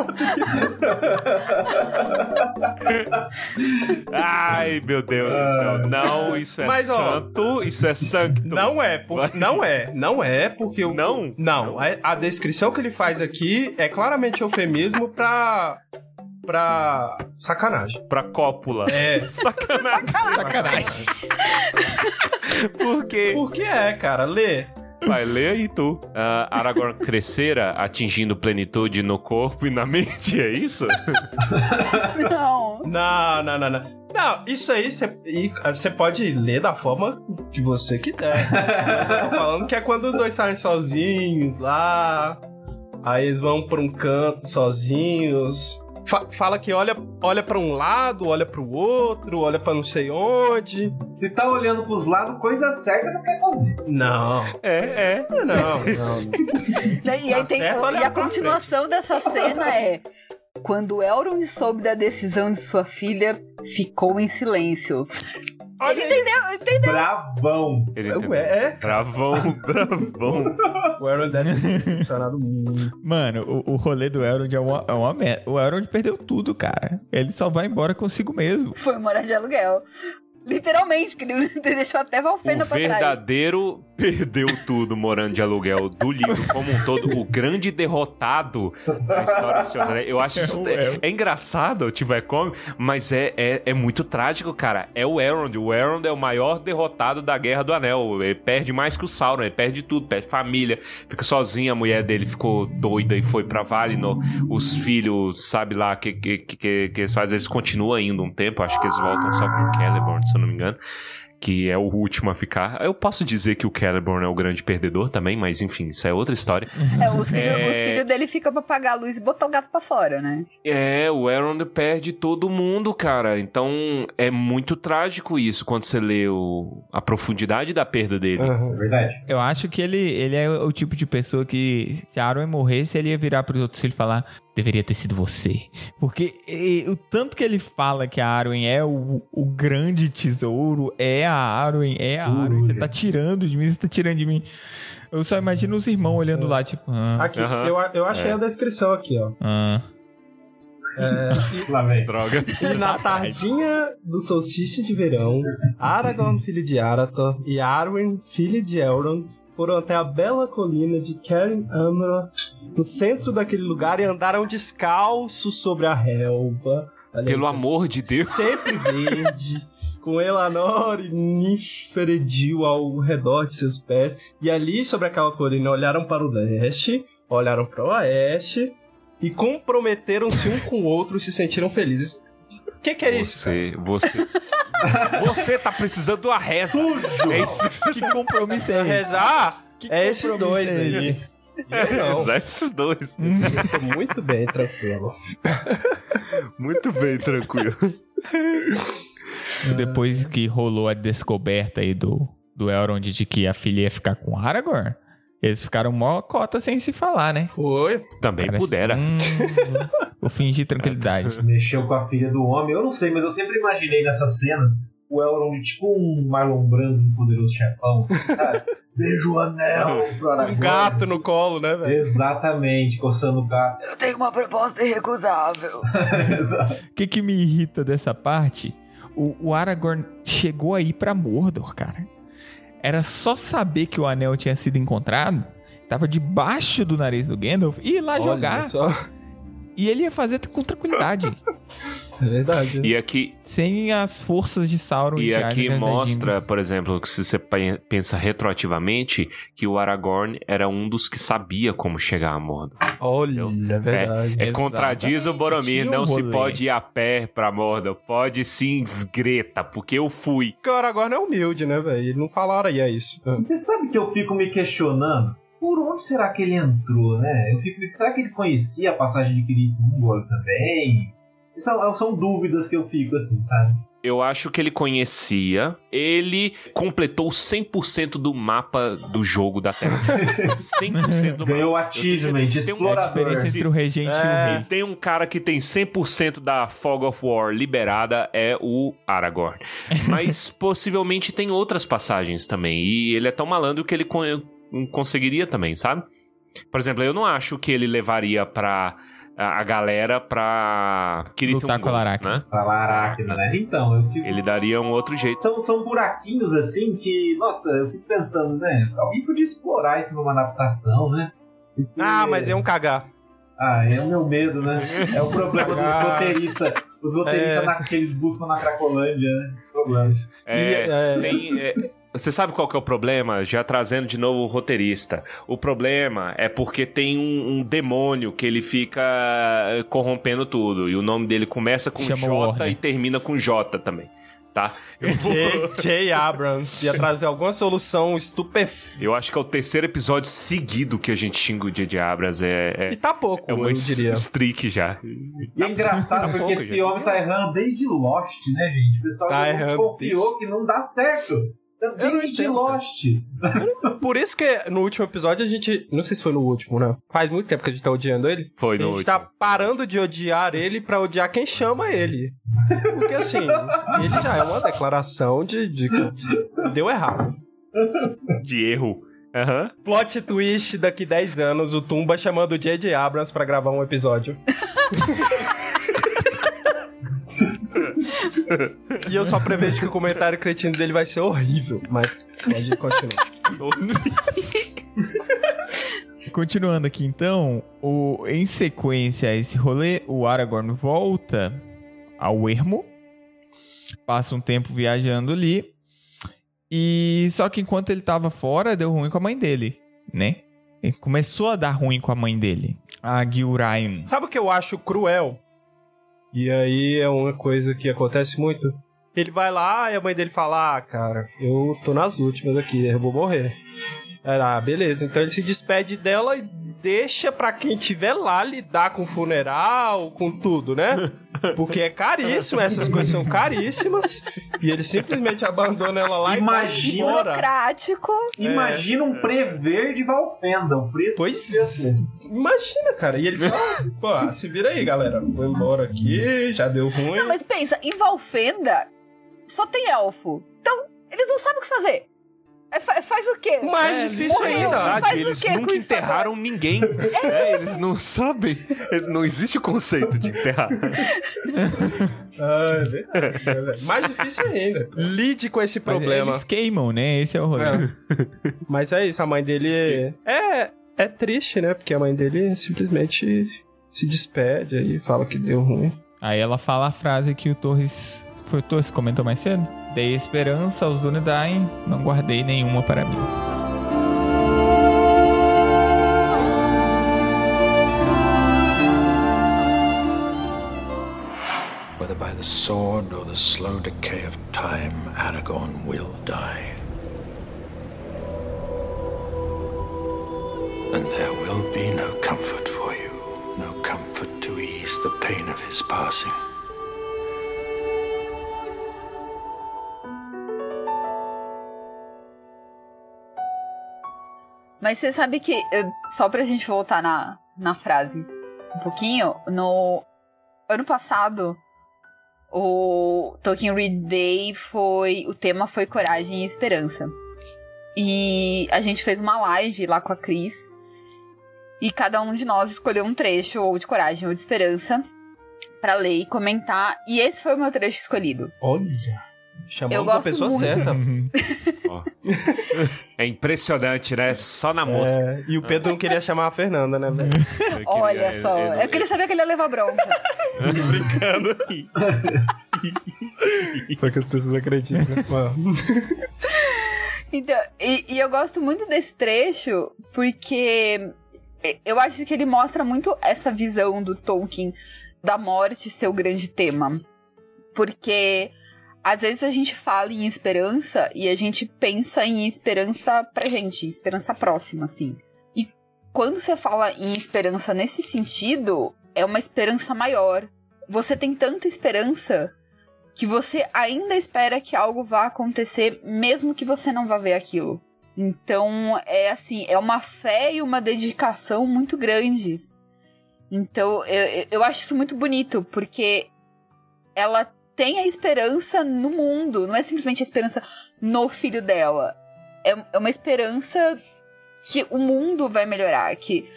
Ai, meu Deus do céu. Não, isso é Mas, ó, santo, isso é sancto. Não é, por- não é, não é, porque o. Não? Não, a, a descrição que ele faz aqui é claramente eufemismo pra. Pra. sacanagem. Pra cópula. É. Sacanagem. Sacanagem. Por quê? Por que é, cara? Lê. Vai, lê aí tu. Ah, Aragorn crescera atingindo plenitude no corpo e na mente, é isso? Não. Não, não, não, não. Não, isso aí você pode ler da forma que você quiser. Mas eu tô falando que é quando os dois saem sozinhos lá. Aí eles vão pra um canto sozinhos. Fa- fala que olha, olha para um lado, olha pro outro, olha pra não sei onde. Se tá olhando pros lados, coisa certa não quer fazer. Não, É, é. não, não. Né, E, Tá aí tem- certo, e a continuação dessa cena é. Quando Elrond soube da decisão de sua filha, ficou em silêncio. Olha Ele entendeu, entendeu? Bravão. Ele entendeu. Ué, é? Bravão, bravão. O Aaron deve ter decepcionado muito. Mano, o, o rolê do Elrond é uma, é uma merda. O Elrond perdeu tudo, cara. Ele só vai embora consigo mesmo. Foi morar de aluguel. Literalmente, porque ele deixou até Valfenda O pra trás. verdadeiro perdeu tudo morando de aluguel do livro como um todo. O grande derrotado da história de Anéis. Eu acho isso. É, é engraçado, tiver come, mas é, é, é muito trágico, cara. É o Elrond. O Elrond é o maior derrotado da Guerra do Anel. Ele perde mais que o Sauron. Ele perde tudo. Perde família. Fica sozinho. A mulher dele ficou doida e foi pra Valinor. Os filhos, sabe lá, que, que, que, que eles fazem. Eles continuam indo um tempo. Acho que eles voltam só com Celeborn, se eu não me engano que é o último a ficar. Eu posso dizer que o Celeborn é o grande perdedor também, mas enfim, isso é outra história. É, os filhos É. os filhos dele ficam pra apagar a luz e botar o gato pra fora, né? É, o Elrond perde todo mundo, cara. Então é muito trágico isso quando você lê o- a profundidade da perda dele. É verdade. Eu acho que ele, ele é o tipo de pessoa que, se a Arwen morresse, ele ia virar pros outros filhos e falar: deveria ter sido você. Porque e, o tanto que ele fala que a Arwen é o, o grande tesouro, é a Arwen, é a Arwen. Você tá tirando de mim, você tá tirando de mim. Eu só imagino os irmãos olhando lá, tipo. Ah, Aqui, Aham. eu, eu achei É. a descrição aqui, ó. ah. Lá vem. Droga. E na tardinha do solstício de verão, Aragorn, filho de Arathor, e Arwen, filho de Elrond, foram até a bela colina de Cairn Amroth, no centro daquele lugar, e andaram descalços sobre a relva. Olha Pelo aí, amor de Deus. Sempre verde, com Elanor e Nifredil ao redor de seus pés. E ali, sobre aquela colina, olharam para o leste, olharam para o oeste e comprometeram-se um com o outro e se sentiram felizes. O que, que é isso? Você, você. Você tá precisando de uma reza. É isso que você compromisso é esse? rezar? Que é esses dois é aí. esse? Eu não. Rezar esses dois. Tô muito bem, tranquilo. Muito bem, tranquilo. Depois que rolou a descoberta aí do, do Elrond de que a filha ia ficar com Aragorn, eles ficaram mó cota sem se falar, né? Foi. Também Parece- pudera. Hum, vou fingir tranquilidade. Mexeu com a filha do homem. Eu não sei, mas eu sempre imaginei nessas cenas o Elrond tipo um Marlon Brando no Poderoso Chefão. sabe? Beijo o anel pro Um Aragorn. gato no colo, né, velho? Exatamente, coçando o gato. Eu tenho uma proposta irrecusável. O que, que me irrita dessa parte? O, o Aragorn chegou aí pra Mordor, cara. Era só saber que o anel tinha sido encontrado, tava debaixo do nariz do Gandalf, e ir lá Olha jogar. só. E ele ia fazer com tranquilidade. É verdade. né? E aqui, sem as forças de Sauron E de aqui mostra, por exemplo, que se você pe- pensa retroativamente, que o Aragorn era um dos que sabia como chegar a Mordor. Olha, é verdade. É, contradiz o Boromir, um não se rolê. pode ir a pé pra Mordor, pode sim desgreta, porque eu fui. Porque o Aragorn é humilde, né, velho? Não falaria isso. Ah. Você sabe que eu fico me questionando? Por onde será que ele entrou, né? Eu fico, será que ele conhecia a passagem de Kirithungor também? São, são dúvidas que eu fico assim, sabe? Eu acho que ele conhecia, ele completou 100% do mapa do jogo da Terra. 100% do Ganhou o mapa. Tenho achievement, se tem um- É a explorador. diferença entre o regente e o É. Se tem um cara que tem 100% da Fog of War liberada, é o Aragorn. Mas possivelmente tem outras passagens também. E ele é tão malandro que ele con- conseguiria também, sabe? Por exemplo, eu não acho que ele levaria pra a, a galera pra Kirith Lutar com a Laracna. né? Pra Laracna, né? Então, eu fico... Ele daria um outro jeito. São, são buraquinhos assim que, nossa, eu fico pensando, né? Alguém podia explorar isso numa adaptação, né? Porque- Ah, mas é um cagar. Ah, é o meu medo, né? É o problema dos roteiristas. Os roteiristas É. na- que eles buscam na Cracolândia, né? Problema. É, E, é, Tem, é, você sabe qual que é o problema? Já trazendo de novo o roteirista. O problema é porque tem um, um demônio que ele fica eh, corrompendo tudo. E o nome dele começa com Chama J Warner. e termina com J também. Tá? Eu, J. J. Abrams ia trazer alguma solução estupefacta. eu acho que é o terceiro episódio seguido que a gente xinga o J.J. Abrams. É, E é, tá pouco, é uma eu diria. streak já. E é engraçado porque pouco, esse gente. homem tá errando desde Lost, né, gente? O pessoal Tá já errando desconfiou que não dá certo. Tá Eu não entendo. Lost. Por isso que no último episódio a gente. Não sei se foi no último, né? Faz muito tempo que a gente tá odiando ele. Foi a no gente último. tá parando de odiar ele pra odiar quem chama ele. Porque assim, ele já é uma declaração de. de- de- deu errado. De erro. Aham. Plot twist daqui 10 anos, o Tumba chamando o J.J. Abrams pra gravar um episódio. E eu só prevejo que o comentário cretino dele vai ser horrível. Mas pode continuar. Continuando aqui então, o, em sequência a esse rolê, o Aragorn volta ao ermo, passa um tempo viajando ali, e só que enquanto ele tava fora, deu ruim com a mãe dele, né? Ele começou a dar ruim com a mãe dele, a Gilraim. Sabe o que eu acho cruel? E aí é uma coisa que acontece muito. Ele vai lá e a mãe dele fala: Ah, cara, eu tô nas últimas aqui, eu vou morrer. Ah, beleza. Então ele se despede dela e deixa pra quem tiver lá lidar com o funeral, com tudo, né? Porque é caríssimo, essas coisas são caríssimas. E ele simplesmente abandona ela lá Imagina. e vai embora. Burocrático. Imagina um prever de Valfenda. Um preço Pois, imagina, cara. E ele só, pô, se vira aí, galera. Vou embora aqui, já deu ruim. Não, mas pensa, em Valfenda só tem elfo. Então, eles não sabem o que fazer. É, fa- faz o quê? Mais É, difícil morreu. ainda. Faz verdade, o eles quê nunca isso enterraram ninguém. É, eles não sabem. Não existe o conceito de enterrar. Ah, é verdade, é verdade. Mais difícil ainda. Lide com esse Mas problema. Eles queimam, né? Esse é o rolê. Mas é isso, a mãe dele é, é triste, né? Porque a mãe dele simplesmente se despede aí, fala que deu ruim. Aí ela fala a frase que o Torres. Foi o Torres que comentou mais cedo? Dei esperança aos Dunedain, não guardei nenhuma para mim. Whether by the sword or the slow decay of time, Aragorn will die. And there will be no comfort for you, no comfort to ease the pain of his passing. Mas você sabe que, eu- só pra gente voltar na, na frase um pouquinho, no ano passado, o Tolkien Read Day foi. O tema foi Coragem e Esperança. E a gente fez uma live lá com a Cris. E cada um de nós escolheu um trecho, ou de coragem ou de esperança, pra ler e comentar. E esse foi o meu trecho escolhido. Olha. Chamamos a pessoa muito. certa. É impressionante, né? Só na mosca. É, e o Pedro não queria chamar a Fernanda, né, velho? Eu queria- Olha só, eu- eu queria saber que ele ia levar bronca. Brincando. Só que as pessoas acreditam, né? Então, e, e eu gosto muito desse trecho porque eu acho que ele mostra muito essa visão do Tolkien da morte ser o grande tema. Porque às vezes a gente fala em esperança e a gente pensa em esperança pra gente, esperança próxima, assim. E quando você fala em esperança nesse sentido, é uma esperança maior. Você tem tanta esperança que você ainda espera que algo vá acontecer, mesmo que você não vá ver aquilo. Então, é assim, é uma fé e uma dedicação muito grandes. Então, eu, eu acho isso muito bonito, porque ela tem a esperança no mundo, não é simplesmente a esperança no filho dela. É, é uma esperança que o mundo vai melhorar, que,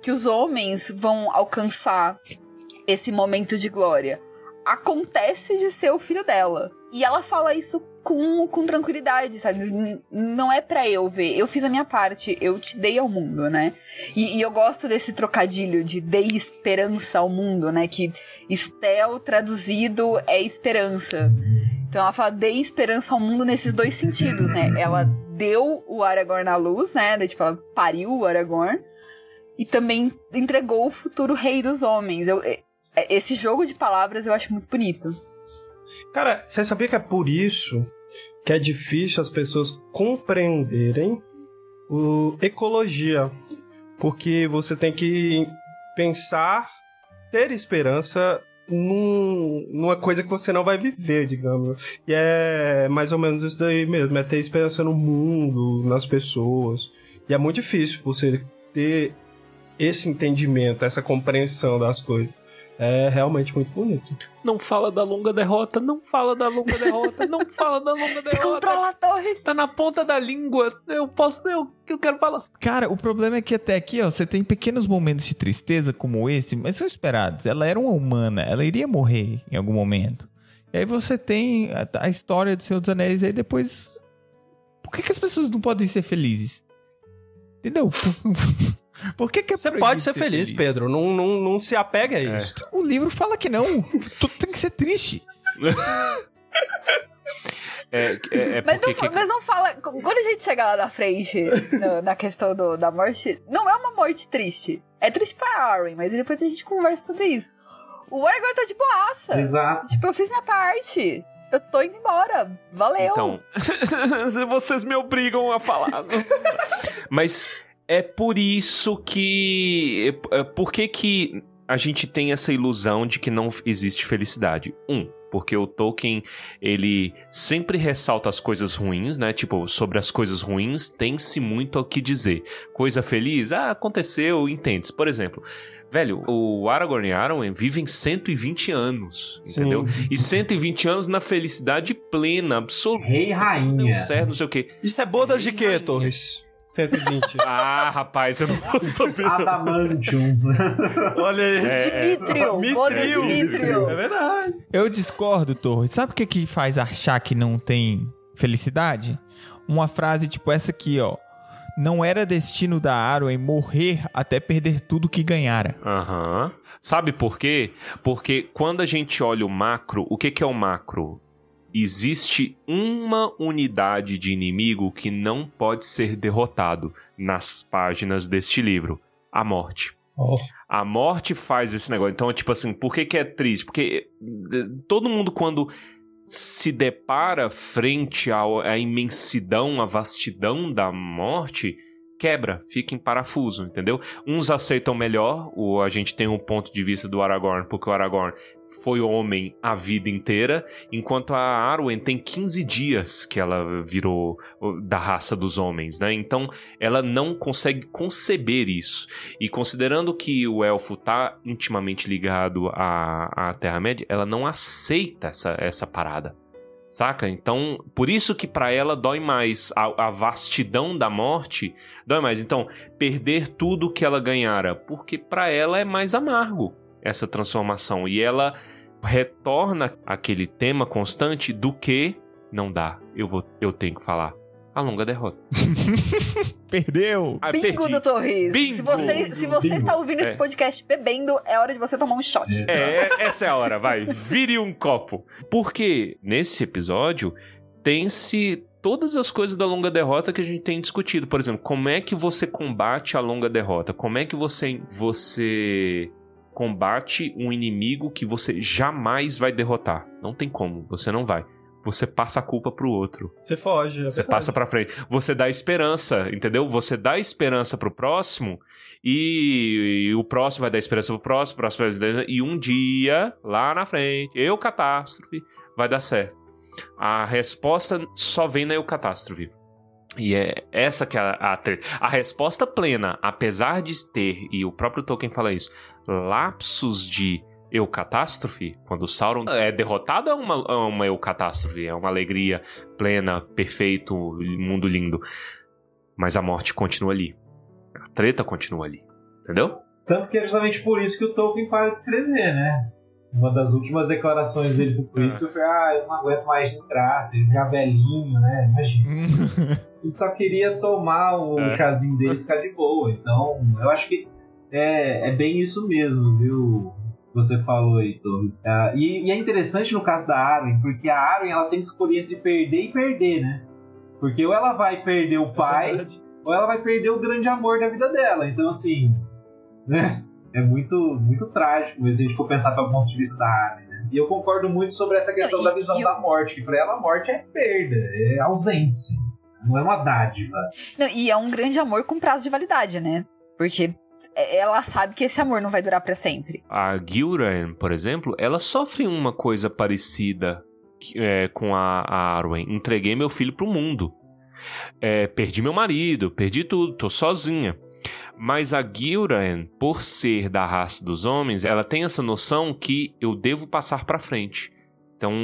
que os homens vão alcançar esse momento de glória acontece de ser o filho dela. E ela fala isso com, com tranquilidade, sabe? Não é pra eu ver. Eu fiz a minha parte, eu te dei ao mundo, né? E, e eu gosto desse trocadilho de dei esperança ao mundo, né? Que Estel traduzido é esperança. Então ela fala dei esperança ao mundo nesses dois sentidos, né? Ela deu o Aragorn à luz, né? Tipo, ela pariu o Aragorn. E também entregou o futuro rei dos homens. Eu, é- esse jogo de palavras eu acho muito bonito. Cara, você sabia que é por isso que é difícil as pessoas compreenderem o ecologia? Porque você tem que pensar, ter esperança num- numa coisa que você não vai viver, digamos. E é mais ou menos isso daí mesmo, é ter esperança no mundo, nas pessoas. E é muito difícil você ter esse entendimento, essa compreensão das coisas. É realmente muito bonito. Não fala da longa derrota, não fala da longa derrota, não fala da longa Se derrota. controla a torre! Tá na ponta da língua. Eu posso. Eu, eu quero falar. Cara, o problema é que até aqui, ó, você tem pequenos momentos de tristeza como esse, mas são esperados. Ela era uma humana, ela iria morrer em algum momento. E aí você tem a, a história do Senhor dos Anéis, e aí depois. Por que, que as pessoas não podem ser felizes? Entendeu? Por, que, que é Você pode ser feliz, Pedro. Não, não, não se apega a isso. O livro fala que não. Tudo tem que ser triste. É, é, é Mas não, que- mas não fala. Quando a gente chegar lá na frente, no- na questão do- da morte, não é uma morte triste. É triste pra Arwen, mas depois a gente conversa sobre isso. O Aragorn tá de boaça. Exato. Tipo, eu fiz minha parte. Eu tô indo embora. Valeu. Então, vocês me obrigam a falar. Mas é por isso que. é- Por que que a gente tem essa ilusão de que não existe felicidade? Um, porque o Tolkien, ele sempre ressalta as coisas ruins, né? Tipo, sobre as coisas ruins tem-se muito o que dizer. Coisa feliz, ah, aconteceu, entende-se. Por exemplo, velho, o Aragorn e Arwen vivem 120 anos, Sim. entendeu? E 120 anos na felicidade plena, absoluta. Rei e Deu rainha. certo, não sei o quê. Isso é bodas de quê, Torres? 120. Ah, rapaz, eu não vou saber. Adamantium. Olha aí. É, Dimitrio. Boda Dimitrio. É verdade. Eu discordo, Torres. Sabe o que, que faz achar que não tem felicidade? Uma frase tipo essa aqui, ó. Não era destino da Arwen morrer até perder tudo que ganhara. Aham. Sabe por quê? Porque quando a gente olha o macro, o que, que é o macro? Existe uma unidade de inimigo que não pode ser derrotado nas páginas deste livro: a morte. Oh. A morte faz esse negócio. Então, tipo assim, por que, que é triste? Porque eh, todo mundo, quando se depara frente ao- à imensidão, à vastidão da morte, quebra, fica em parafuso, entendeu? Uns aceitam melhor, o, a gente tem um ponto de vista do Aragorn, porque o Aragorn foi homem a vida inteira, enquanto a Arwen tem 15 dias que ela virou da raça dos homens, né? Então ela não consegue conceber isso. E considerando que o elfo tá intimamente ligado à, à Terra-média, ela não aceita essa, essa parada. Saca? Então, por isso que pra ela dói mais. A, a vastidão da morte dói mais. Então, perder tudo que ela ganhara, porque pra ela é mais amargo essa transformação. E ela retorna aquele tema constante do que não dá. Eu, vou, eu tenho que falar. A longa derrota. Perdeu! Ah, Bingo perdi. do Torres. Bingo. Se você, se você Bingo. está ouvindo esse É. podcast bebendo, é hora de você tomar um shot. É, essa é a hora, vai. Vire um copo. Porque nesse episódio tem-se todas as coisas da longa derrota que a gente tem discutido. Por exemplo, como é que você combate a longa derrota? Como é que você, você combate um inimigo que você jamais vai derrotar? Não tem como, você não vai. Você passa a culpa pro outro. Você foge. é Você verdade. passa pra frente. Você dá esperança, entendeu? Você dá esperança pro próximo e, e o próximo vai dar esperança pro próximo, o próximo vai dar esperança, e um dia, lá na frente, eu catástrofe, vai dar certo. A resposta só vem na eu catástrofe. E é essa que é a, a treta. A resposta plena, apesar de ter, e o próprio Tolkien fala isso, lapsos de eucatástrofe, quando o Sauron é derrotado, é uma, é uma eucatástrofe, é uma alegria plena, perfeito, mundo lindo. Mas a morte continua ali. A treta continua ali. Entendeu? Tanto que é justamente por isso que o Tolkien para de escrever, né? Uma das últimas declarações dele pro Christopher, ah, eu não aguento mais desgraça, ele já velhinho, né? Imagina. Ele só queria tomar o É. chazinho dele e ficar de boa. Então, eu acho que é, é bem isso mesmo, viu? Que Você falou aí, Torres. Ah, e, e é interessante no caso da Arwen, porque a Arwen ela tem que escolher entre perder e perder, né? Porque ou ela vai perder o pai, Verdade. ou ela vai perder o grande amor da vida dela. Então, assim, né? É muito, muito trágico se a gente for pensar pelo ponto de vista da Arya. Né? E eu concordo muito sobre essa questão e- da visão da morte, que pra ela a morte é perda, é ausência. Não é uma dádiva. Não, e é um grande amor com prazo de validade, né? Porque é- ela sabe que esse amor não vai durar pra sempre. A Gilran, por exemplo, ela sofre uma coisa parecida é, com a, a Arwen. Entreguei meu filho pro mundo. É, perdi meu marido, perdi tudo, tô sozinha. Mas a Gilran, por ser da raça dos homens, ela tem essa noção que eu devo passar pra frente. Então,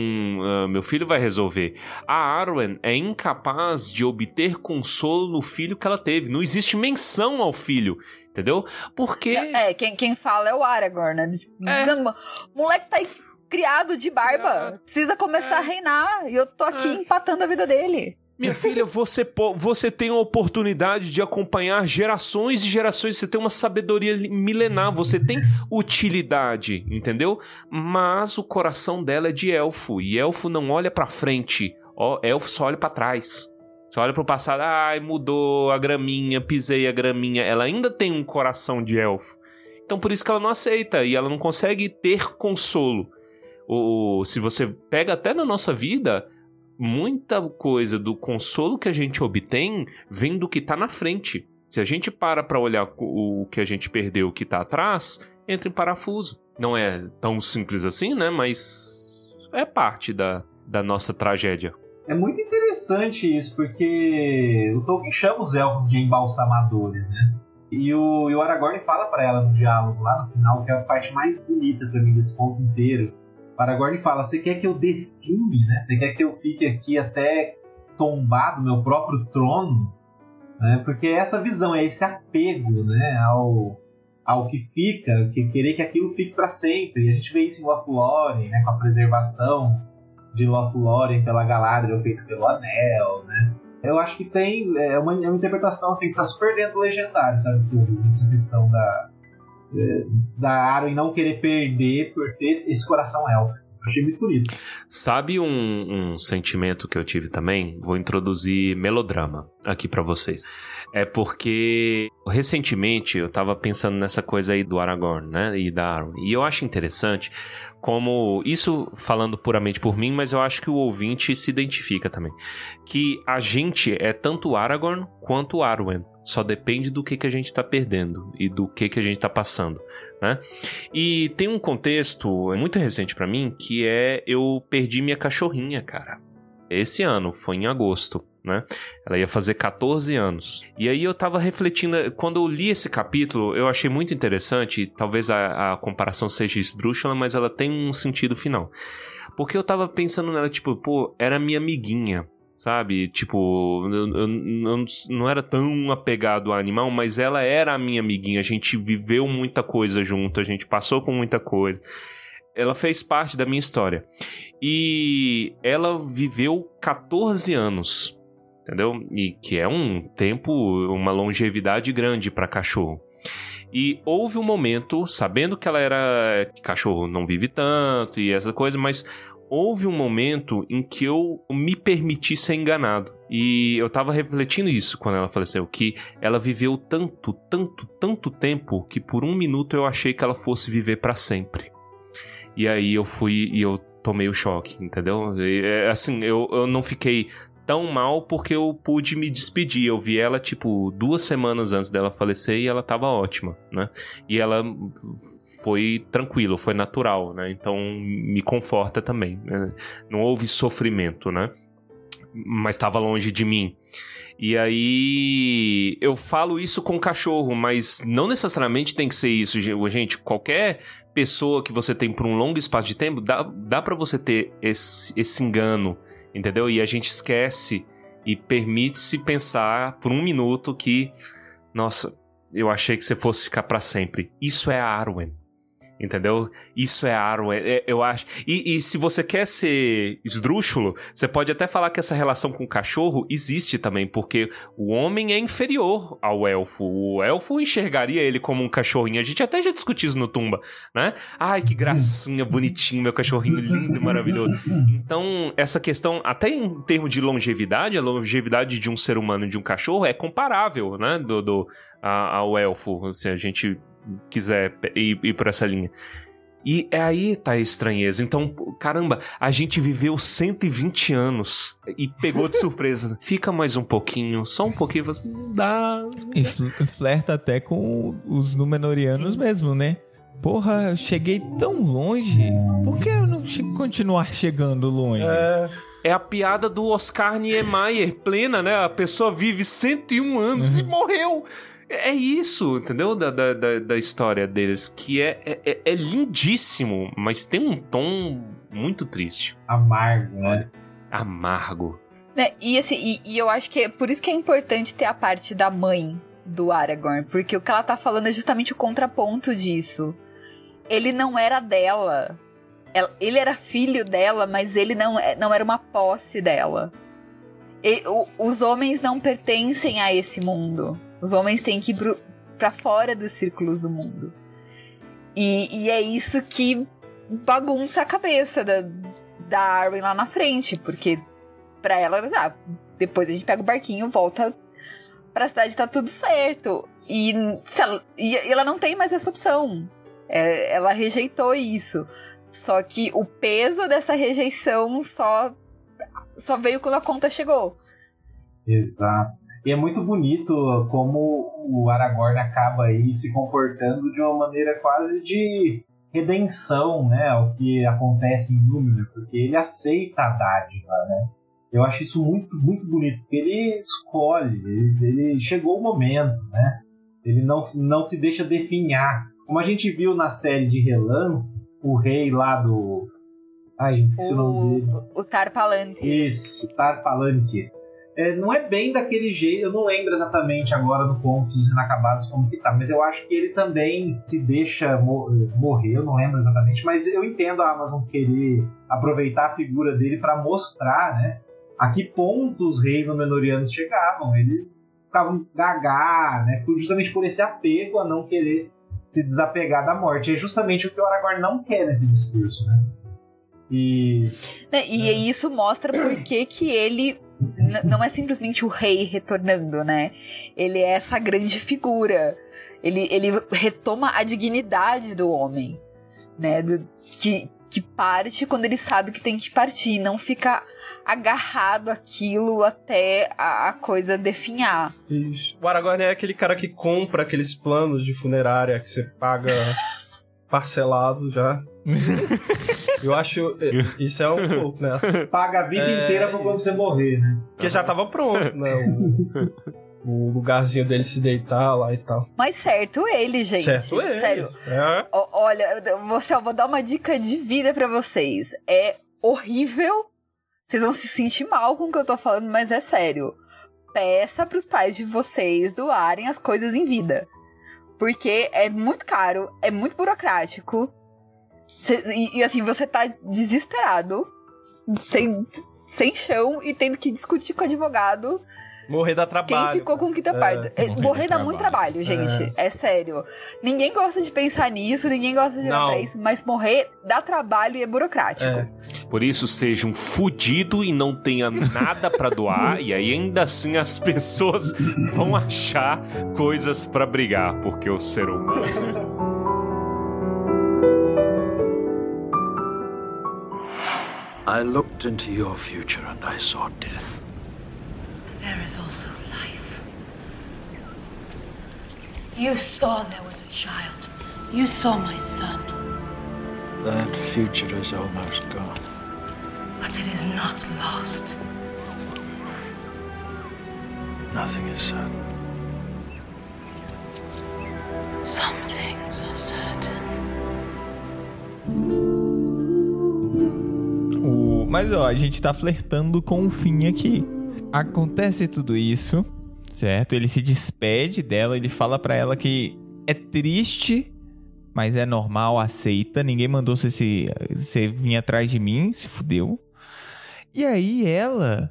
ah, meu filho vai resolver. A Arwen é incapaz de obter consolo no filho que ela teve. Não existe menção ao filho, entendeu? Porque É, quem, quem fala é o Aragorn, né? É. Moleque tá criado de barba. Precisa começar É. a reinar. E eu tô aqui É. empatando a vida dele. Minha filha, você, você tem a oportunidade de acompanhar gerações e gerações. Você tem uma sabedoria milenar. Você tem utilidade, entendeu? Mas o coração dela é de elfo. E elfo não olha pra frente. Ó, elfo só olha pra trás. Só olha pro passado. Ai, mudou a graminha, pisei a graminha. Ela ainda tem um coração de elfo. Então por isso que ela não aceita. E ela não consegue ter consolo. O, se você pega até na nossa vida, muita coisa do consolo que a gente obtém vem do que tá na frente. Se a gente para pra olhar o o que a gente perdeu, o que tá atrás, entra em parafuso. Não é tão simples assim, né? Mas é parte da, da nossa tragédia. É muito interessante isso, porque o Tolkien chama os elfos de embalsamadores, né? E o, e o Aragorn fala pra ela no diálogo lá no final, que é a parte mais bonita pra mim desse conto inteiro. O Aragorn fala: Você quer que eu define, né? Você quer que eu fique aqui até tombar do meu próprio trono? Né? Porque é essa visão, é esse apego né? ao, ao que fica, que querer que aquilo fique pra sempre. E a gente vê isso em Lothlórien, né? Com a preservação de Lothlórien pela Galadriel feita pelo Anel, né? Eu acho que tem é uma, é uma interpretação assim que tá super dentro do legendário, sabe? Essa questão da é, da Arwen não querer perder por ter esse coração elfo. Achei muito bonito. Sabe um, um sentimento que eu tive também? Vou introduzir melodrama aqui pra vocês. É porque recentemente eu tava pensando nessa coisa aí do Aragorn, né? E da Arwen. E eu acho interessante como isso falando puramente por mim, mas eu acho que o ouvinte se identifica também. Que a gente é tanto Aragorn quanto Arwen. Só depende do que, que a gente tá perdendo e do que, que a gente tá passando, né? E tem um contexto muito recente pra mim que é eu perdi minha cachorrinha, cara. Esse ano, foi em agosto, né? Ela ia fazer 14 anos. E aí eu tava refletindo, quando eu li esse capítulo, eu achei muito interessante, talvez a, a comparação seja esdrúxula, mas ela tem um sentido final. Porque eu tava pensando nela, tipo, pô, era minha amiguinha, sabe? Tipo, eu, eu- eu não era tão apegado ao animal, mas ela era a minha amiguinha. A gente viveu muita coisa junto, a gente passou por muita coisa. Ela fez parte da minha história. E ela viveu 14 anos, entendeu? E que é um tempo, uma longevidade grande para cachorro. E houve um momento, sabendo que ela era. que cachorro não vive tanto e essa coisa, mas houve um momento em que eu me permiti ser enganado. E eu tava refletindo isso quando ela faleceu, que ela viveu tanto, tanto, tanto tempo que por um minuto eu achei que ela fosse viver para sempre. E aí eu fui e eu tomei o choque, entendeu? E, é, assim, eu, eu não fiquei tão mal porque eu pude me despedir. Eu vi ela, tipo, duas semanas antes dela falecer e ela tava ótima, né? E ela foi tranquilo, foi natural, né? Então me conforta também. né? Não houve sofrimento, né? Mas estava longe de mim. E aí eu falo isso com cachorro, mas não necessariamente tem que ser isso, ge- gente. Qualquer pessoa que você tem por um longo espaço de tempo, dá, dá para você ter esse, esse engano, entendeu? E a gente esquece e permite-se pensar por um minuto que, nossa, eu achei que você fosse ficar para sempre. Isso é a Arwen. Entendeu? Isso é Arwen, é- eu acho. E, e se você quer ser esdrúxulo, você pode até falar que essa relação com o cachorro existe também, porque o homem é inferior ao elfo. O elfo enxergaria ele como um cachorrinho. A gente até já discutiu isso no Tumba, né? Ai, que gracinha, bonitinho, meu cachorrinho lindo e maravilhoso. Então, essa questão, até em termos de longevidade, a longevidade de um ser humano e de um cachorro é comparável, né? Do, do, a- ao elfo, se a gente quiser ir, ir por essa linha. E é aí tá a estranheza. Então, caramba, a gente viveu 120 anos e pegou de surpresa. Fica mais um pouquinho, só um pouquinho, você não dá. E fl- flerta até com os Númenóreanos mesmo, né? Porra, eu cheguei tão longe. Por que eu não che- continuar chegando longe? É, É a piada do Oscar Niemeyer, plena, né? A pessoa vive 101 anos e morreu. É isso, entendeu? Da, da, da, da história deles, que é, é, é lindíssimo, mas tem um tom muito triste. Amargo, né? Amargo. Né, E assim, e, e eu acho que é por isso que é importante ter a parte da mãe do Aragorn, porque o que ela tá falando é justamente o contraponto disso. Ele não era dela. ela- ele era filho dela, mas ele não, é- não era uma posse dela. E- o- os homens não pertencem a esse mundo. Os homens têm que ir pro, pra fora dos círculos do mundo. E, e é isso que bagunça a cabeça da, da Arwen lá na frente, porque pra ela, ah, depois a gente pega o barquinho, volta pra cidade tá tudo certo. E, ela, e ela não tem mais essa opção. É, ela rejeitou isso. Só que o peso dessa rejeição só, só veio quando a conta chegou. Exato. E é muito bonito como o Aragorn acaba aí se comportando de uma maneira quase de redenção, né? O que acontece em Númenor, porque ele aceita a dádiva, né? Eu acho isso muito, muito bonito, porque ele escolhe, ele, ele chegou o momento, né? Ele não, não se deixa definhar. Como a gente viu na série de relance, o rei lá do. Ai, esqueci o nome dele. O, o Tarpalante. Isso, Tarpalante. É, não é bem daquele jeito, eu não lembro exatamente agora no Contos Inacabados como que tá, mas eu acho que ele também se deixa mo- morrer, eu não lembro exatamente, mas eu entendo a Amazon querer aproveitar a figura dele para mostrar, né, a que ponto os reis Númenóreanos chegavam. Eles ficavam gagá, né, justamente por esse apego a não querer se desapegar da morte. É justamente o que o Aragorn não quer nesse discurso, né? E Né, E isso mostra por que ele não é simplesmente o rei retornando, né? Ele é essa grande figura. Ele, ele retoma a dignidade do homem, né? Do- que, que parte quando ele sabe que tem que partir, não fica agarrado àquilo até a, a coisa definhar. Isso. O Aragorn é aquele cara que compra aqueles planos de funerária que você paga parcelado já. Eu acho. Isso é um pouco, né? paga a vida É, inteira pra quando você morrer, né? Porque já tava pronto, né? O, o lugarzinho dele se deitar lá e tal. Mas certo ele, gente. Certo ele. Sério. É. Ó, Olha, você, eu vou dar uma dica de vida pra vocês. É horrível. Vocês vão se sentir mal com o que eu tô falando, mas é sério. Peça pros pais de vocês doarem as coisas em vida. Porque é muito caro, é muito burocrático. Cê- e, e, assim, você tá desesperado, sem, sem chão e tendo que discutir com o advogado Morrer dá quem trabalho. ficou com quinta É. parte. É, Morrer morrer dá dá muito trabalho, gente. É. sério. Ninguém gosta de pensar nisso, ninguém gosta de olhar isso, mas morrer dá trabalho e é burocrático. É. Por isso, seja um fudido e não tenha nada pra doar, e aí ainda assim as pessoas vão achar coisas pra brigar, porque o ser humano. I looked into your future and I saw death. There is also life. You saw there was a child. You saw my son. That future is almost gone. But it is not lost. Nothing is certain. Some things are certain. Mas ó, a gente tá flertando com o fim aqui. Acontece tudo isso, certo? Ele se despede dela, ele fala pra ela que é triste, mas é normal, aceita. Ninguém mandou você, se, você vir atrás de mim, se fudeu. E aí ela.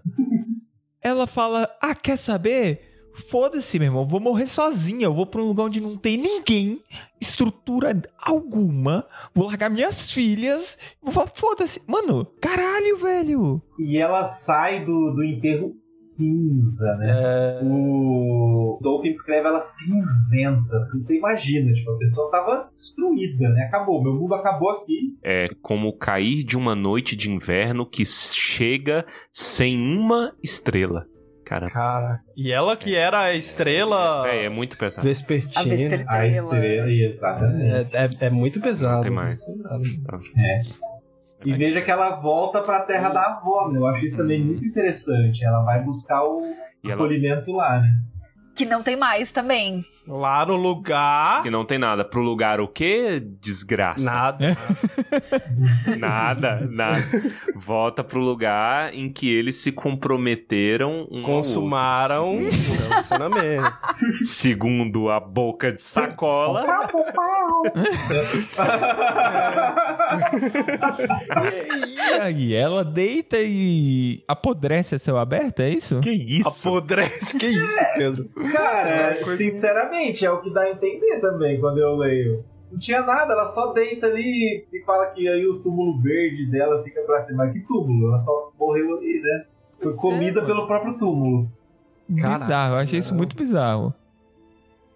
Ela fala: Ah, quer saber? Foda-se, meu irmão, vou morrer sozinha. Eu vou pra um lugar onde não tem ninguém, estrutura alguma. Vou largar minhas filhas. Vou falar, foda-se. Mano, caralho, velho. E ela sai do, do enterro cinza, né? O Tolkien descreve ela cinzenta. assim, Você imagina, tipo, a pessoa tava destruída, né? Acabou, meu mundo acabou aqui. É como cair de uma noite de inverno que chega sem uma estrela. Cara, Cara. E ela que era a estrela é, é muito pesado. A vespertina. vespertina. A estrela, exatamente. É, é, é muito pesado. Tem mais. E veja que ela volta pra terra da avó, né? Eu acho isso também muito interessante. Ela vai buscar o E ela acolhimento lá, né? Que não tem mais também. Lá no lugar. que não tem nada. Pro lugar o quê? Desgraça. Nada. Nada, nada. Volta pro lugar em que eles se comprometeram um Consumaram relacionamento. Segundo a boca de sacola. E aí, ela deita e apodrece a céu aberto, é isso? Que isso? Apodrece. Que isso, Pedro? Cara, sinceramente, é o que dá a entender também quando eu leio. Não tinha nada, ela só deita ali e fala que aí o túmulo verde dela fica pra cima. Mas que túmulo? Ela só morreu ali, né? Foi é, comida mano. pelo próprio túmulo. Caraca, bizarro, eu achei isso muito bizarro.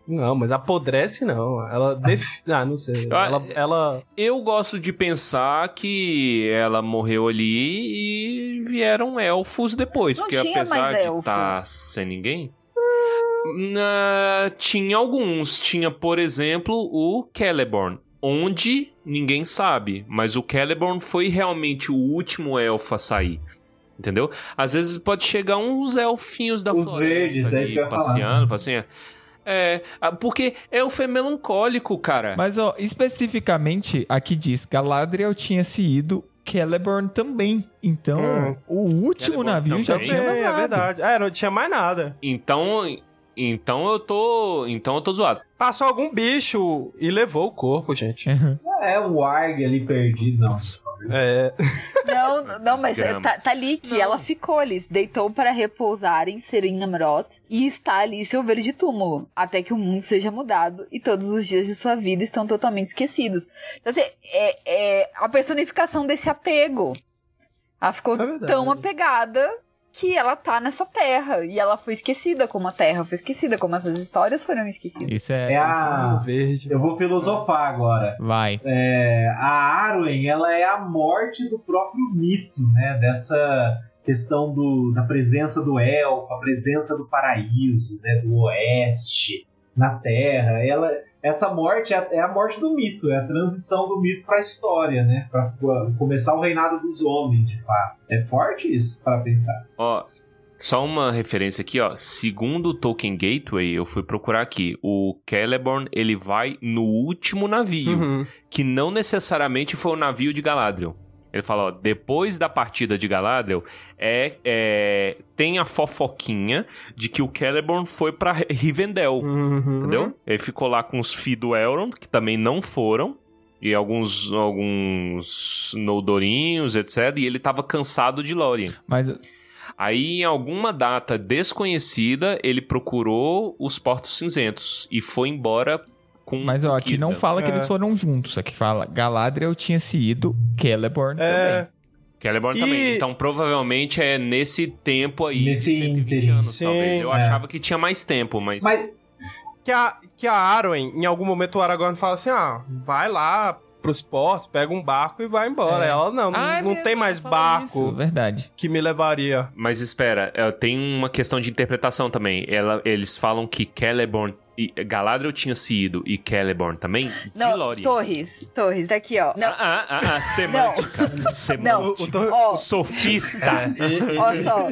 Não, mas apodrece não. Ela. Def... Ah, não sei. Ela. ela... Eu gosto de pensar que ela morreu ali e vieram elfos depois. Não porque tinha apesar mais de estar sem ninguém. na- tinha alguns. Tinha, por exemplo, o Celeborn. Onde ninguém sabe. Mas o Celeborn foi realmente o último elfo a sair. Entendeu? Às vezes pode chegar uns elfinhos da Os floresta verdes, é ali falar. passeando, fala assim. É, porque elfo é melancólico, cara. Mas, ó, especificamente, aqui diz, Galadriel tinha se ido, Celeborn também. Então, Hum. o último Celeborn navio já tinha Também, é vazado. verdade. É, não tinha mais nada. Então, então eu tô, então eu tô zoado. Passou algum bicho e levou o corpo, gente. É um Warg ali perdido, não. É. Não, não, mas Desgrama. tá, tá ali que ela ficou ali, deitou para repousar em Serin e está ali seu verde túmulo, até que o mundo seja mudado e todos os dias de sua vida estão totalmente esquecidos. Então, assim, é, é a personificação desse apego. Ela ficou É tão apegada que ela tá nessa terra e ela foi esquecida como a terra foi esquecida, como essas histórias foram esquecidas. Isso é... É a. Verde. Eu vou filosofar agora. Vai. É, a Arwen, ela é a morte do próprio mito, né? Dessa questão do, da presença do elfo, a presença do paraíso, né? Do oeste na Terra. Ela, essa morte é a, é a morte do mito, é a transição do mito para a história, né? Para começar o reinado dos homens, de fato. É forte isso para pensar. Ó, só uma referência aqui, ó. Segundo o Tolkien Gateway, eu fui procurar aqui. O Celeborn, ele vai no último navio, Uhum. que não necessariamente foi o navio de Galadriel. Ele fala, ó, depois da partida de Galadriel, é, é, tem a fofoquinha de que o Celeborn foi pra Rivendell. Uhum. Entendeu? Ele ficou lá com os filhos do Elrond, que também não foram. E alguns, alguns Noldorinhos, etc. E ele tava cansado de Lórien. Mas Aí, em alguma data desconhecida, ele procurou os Portos Cinzentos. E foi embora com Mas ó, aqui não fala que É. eles foram juntos. Aqui fala Galadriel tinha se ido, Celeborn É, também. Celeborn E- também. Então, provavelmente é nesse tempo aí Nesse de 120 ínterim. anos, Sim, talvez. Eu é. achava que tinha mais tempo, mas... Mas que a, que a Arwen, em algum momento o Aragorn fala assim, ah, vai lá pros portos, pega um barco e vai embora. É. Ela, não, Ah, é não mesmo, tem mais barco isso, verdade. que me levaria. Mas espera, é, tem uma questão de interpretação também. Ela, eles falam que Celeborn... E Galadriel tinha se ido e Celeborn também Não, Lórien. Torres, Torres, aqui ó. Não, Ah, ah, ah, ah, semântica. não, semântica. ó, Sofista. Ó só.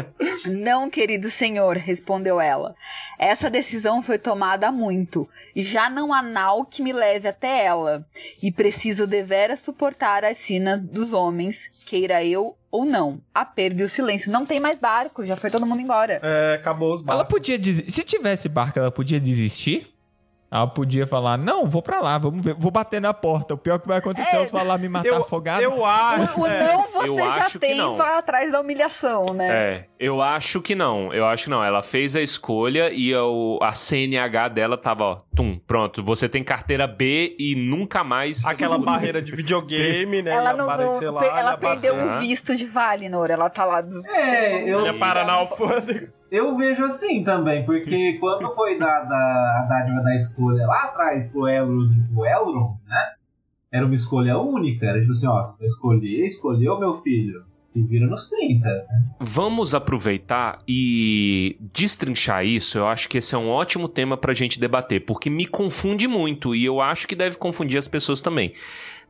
Não, querido senhor, respondeu ela. Essa decisão foi tomada há muito. E já não há nau que me leve até ela. E preciso deveras suportar a sina dos homens, queira eu ou não. A perda e o silêncio. Não tem mais barco, já foi todo mundo embora. É, acabou os Ela barcos. podia desistir. Se tivesse barco, ela podia desistir? Ela podia falar, não, vou pra lá, vamos ver, vou bater na porta. O pior que vai acontecer é, É, falar me matar Eu, afogado. eu acho. O, o é. não você eu já acho que tem, não. vai atrás da humilhação, né? É, eu acho que não. Eu acho que não. Ela fez a escolha e o, a CNH dela tava, ó, tum, pronto. Você tem carteira B e nunca mais. Aquela barreira de videogame, né? Ela não, não- lá, ela perdeu o visto de Valinor. Ela tá lá. do- É, eu, Ia parar na alfândega. Eu vejo assim também, porque quando foi dada a dádiva da escolha lá atrás pro Elrond e pro Elrond, né? Era uma escolha única. Era tipo assim, ó, escolher, escolheu meu filho. Se vira nos 30. Vamos aproveitar e destrinchar isso. Eu acho que esse é um ótimo tema pra gente debater, porque me confunde muito e eu acho que deve confundir as pessoas também.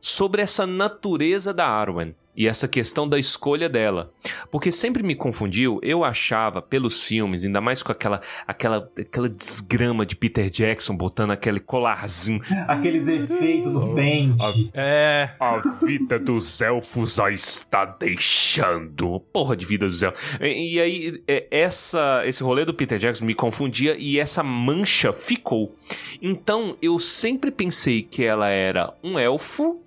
Sobre essa natureza da Arwen e essa questão da escolha dela. Porque sempre me confundiu, eu achava pelos filmes, ainda mais com aquela aquela aquela desgrama de Peter Jackson botando aquele colarzinho. Aqueles efeitos do pente. É. A vida dos elfos a está deixando. Porra de vida dos elfos. E, e aí, é, essa, esse rolê do Peter Jackson me confundia e essa mancha ficou. Então, eu sempre pensei que ela era um elfo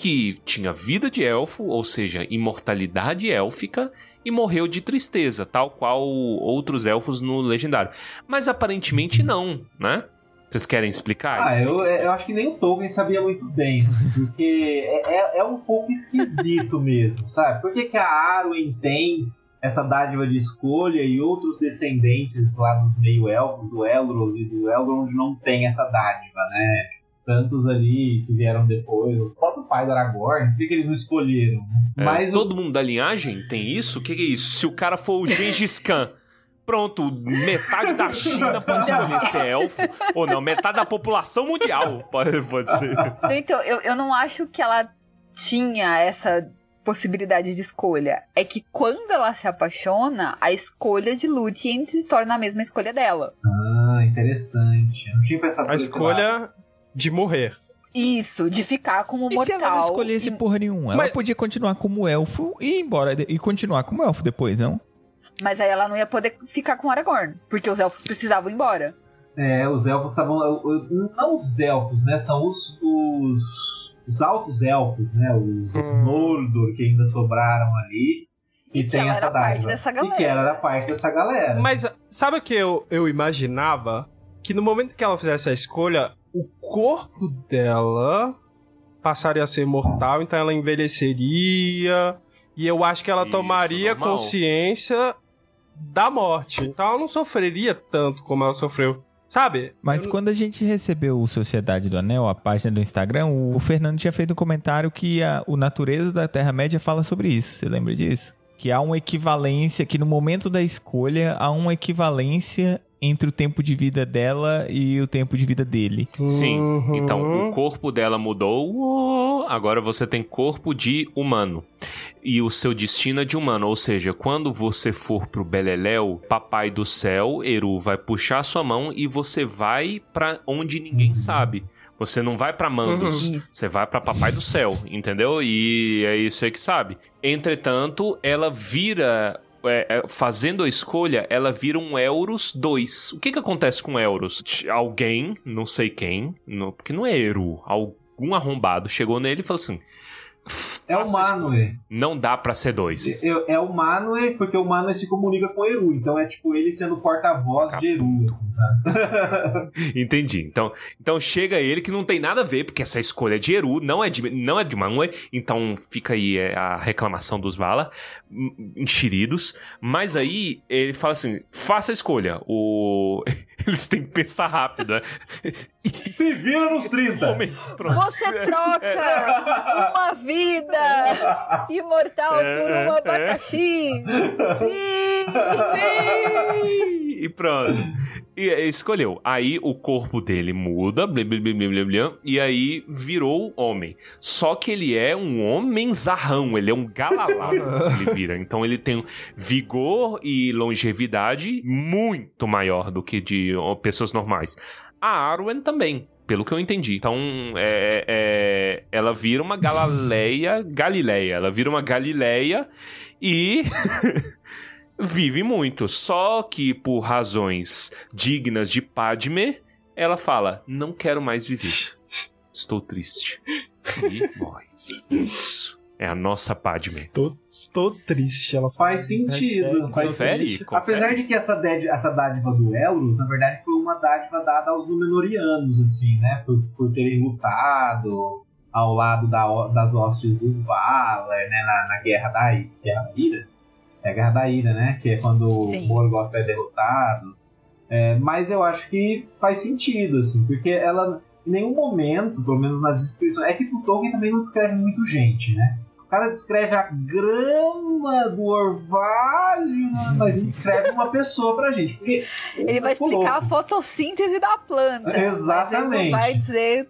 que tinha vida de elfo, ou seja, imortalidade élfica, e morreu de tristeza, tal qual outros elfos no legendário. Mas aparentemente não, né? Vocês querem explicar Ah, isso? eu, eu acho que nem o Tolkien sabia muito bem, porque é, é- é um pouco esquisito mesmo, sabe? Por que, que a Arwen tem essa dádiva de escolha e outros descendentes lá dos meio-elfos, do Elros e do Elrond, não tem essa dádiva, né? Tantos ali que vieram depois, o próprio pai do Aragorn, por que, que eles não escolheram? né? É, Mas o- todo mundo da linhagem tem isso? O que, que é isso? Se o cara for o Gengis Khan, pronto, metade da China pode escolher ser elfo, ou não, metade da população mundial pode, pode ser. Então, eu, eu não acho que ela tinha essa possibilidade de escolha. É que quando ela se apaixona, a escolha de Lúthien se torna a mesma escolha dela. Ah, interessante. Eu não tinha pensado A escolha de morrer. Isso, de ficar como E mortal. se ela não escolhesse e- porra nenhuma? Mas- Ela podia continuar como elfo e ir embora e continuar como elfo depois, não? Mas aí ela não ia poder ficar com Aragorn, porque os elfos precisavam ir embora. É, os elfos estavam. Não os elfos, né? São os. os, os altos elfos, né? Os Hum. Mordor que ainda sobraram ali. E E, tem ela essa era parte dessa E que galera. ela era parte dessa galera. Mas sabe o que eu, eu imaginava? Que no momento que ela fizesse a escolha, corpo dela passaria a ser mortal, então ela envelheceria. E eu acho que ela Isso, tomaria normal. consciência da morte. Então ela não sofreria tanto como ela sofreu. Sabe? Mas Eu- quando a gente recebeu o Sociedade do Anel, a página do Instagram, o Fernando tinha feito um comentário que a, o Natureza da Terra-média fala sobre isso. Você lembra disso? Que há uma equivalência, que no momento da escolha há uma equivalência entre o tempo de vida dela e o tempo de vida dele. Sim, Uhum. então o corpo dela mudou, agora você tem corpo de humano. E o seu destino é de humano, ou seja, quando você for pro Beleléu, papai do céu, Eru, vai puxar sua mão e você vai pra onde ninguém sabe. Você não vai pra Mandos, Uhum. você vai pra papai do céu, entendeu? E é isso aí que sabe. Entretanto, ela vira é, é, fazendo a escolha, ela vira um Euros 2. O que que acontece com Euros? Alguém, não sei quem, porque não é Eru, algum arrombado chegou nele e falou assim: é o. Manwë. Não dá pra ser dois. É, é o Manwë, porque o Manwë se comunica com o Eru. Então é tipo ele sendo porta-voz de Eru. Assim, tá? Entendi. Então, então chega ele que não tem nada a ver, porque essa escolha é de Eru, não é de, não é de Manwë, então fica aí é, a reclamação dos Vala, hum, enxeridos. Mas aí ele fala assim: faça a escolha. O... Eles têm que pensar rápido, né? Se vira nos 30. Homem. Você troca uma vida imortal por É, um é. abacaxi. Sim! Sim! E pronto. E é, escolheu. Aí o corpo dele muda, blá, blá, blá, blá, blá, blá, e aí virou homem. Só que ele é um homem zarrão, ele é um galalá. ele vira. Então ele tem vigor e longevidade muito maior do que de pessoas normais. A Arwen também. Pelo que eu entendi. Então, é, é, ela vira uma Galileia. Galileia. Ela vira uma Galileia e vive muito. Só que por razões dignas de Padme, ela fala: Não quero mais viver. Estou triste. E morre. Isso. É a nossa Padme. Tô triste. Ela Faz sentido. Faz Confere, confere. Apesar de que essa, ded- essa dádiva do Elros, na verdade, foi uma dádiva dada aos Númenóreanos, assim, né? Por, por terem lutado ao lado da- das hostes dos Valar, né? Na, na Guerra da Guerra da Ira. É a Guerra da Ira, né? Que é quando Sim. o Morgoth é derrotado. É, mas eu acho que faz sentido, assim, porque ela, em nenhum momento, pelo menos nas descrições, é que o Tolkien também não descreve muito gente, né? O cara descreve a grama do orvalho, mas não descreve uma pessoa pra gente. Porque Ele vai explicar a fotossíntese da planta. Mas ele não Exatamente. vai dizer.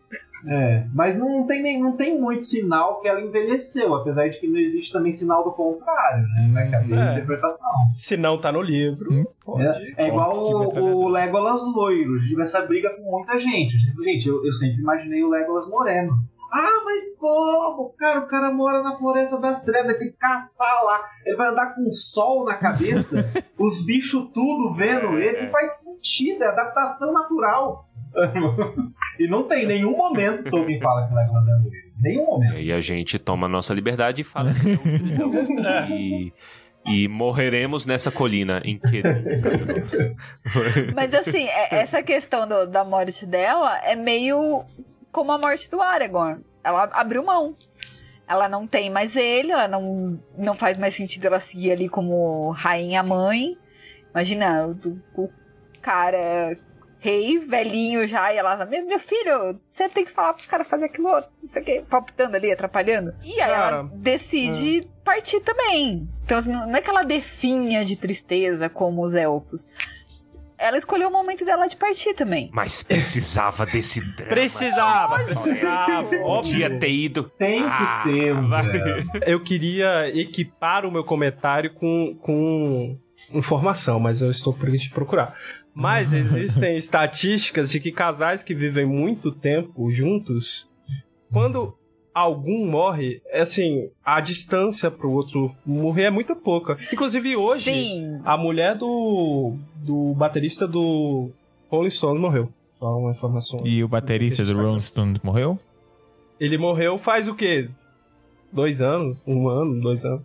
É, mas não tem, nem, não tem muito sinal que ela envelheceu, apesar de que não existe também sinal do contrário, né? Vai caber É. interpretação. Se não tá no livro, Hum. pode. É, é igual o, o Legolas loiro. Tive essa briga com muita gente. Gente, eu, eu sempre imaginei o Legolas moreno. Ah, mas como? Cara, o cara mora na Floresta das Trevas, tem que caçar lá. Ele vai andar com o sol na cabeça, os bichos tudo vendo É, ele. é. Não faz sentido, é adaptação natural. e não tem nenhum momento que Tolkien fala que o Legolas é. Nenhum E momento. aí a gente toma a nossa liberdade e fala que não, e, e morreremos nessa colina em Querer. Mas assim, é- essa questão do- da morte dela é meio como a morte do Aragorn. Ela abriu mão. Ela não tem mais ele, ela não, não faz mais sentido ela seguir ali como rainha mãe. Imagina, o, o cara rei, velhinho já, e ela, meu, meu filho, você tem que falar pros caras fazer aquilo outro, não sei o que, palpitando ali, atrapalhando. E aí Cara, ela decide partir também. Então, assim, não é que ela definha de tristeza como os elfos. Ela escolheu o momento dela de partir também. Mas precisava desse drama. Precisava, precisava, Podia ter ido. Tem que Ah, ter. Eu queria equipar o meu comentário com, com informação, mas eu estou preguiça de procurar. Mas existem estatísticas de que casais que vivem muito tempo juntos, quando algum morre, é assim, a distância pro outro morrer é muito pouca. Inclusive hoje, Sim. a mulher do, do baterista do Rolling Stones morreu. Só uma informação. E o baterista do Rolling Stones morreu? Ele morreu faz o quê? Dois anos? Um ano, dois anos.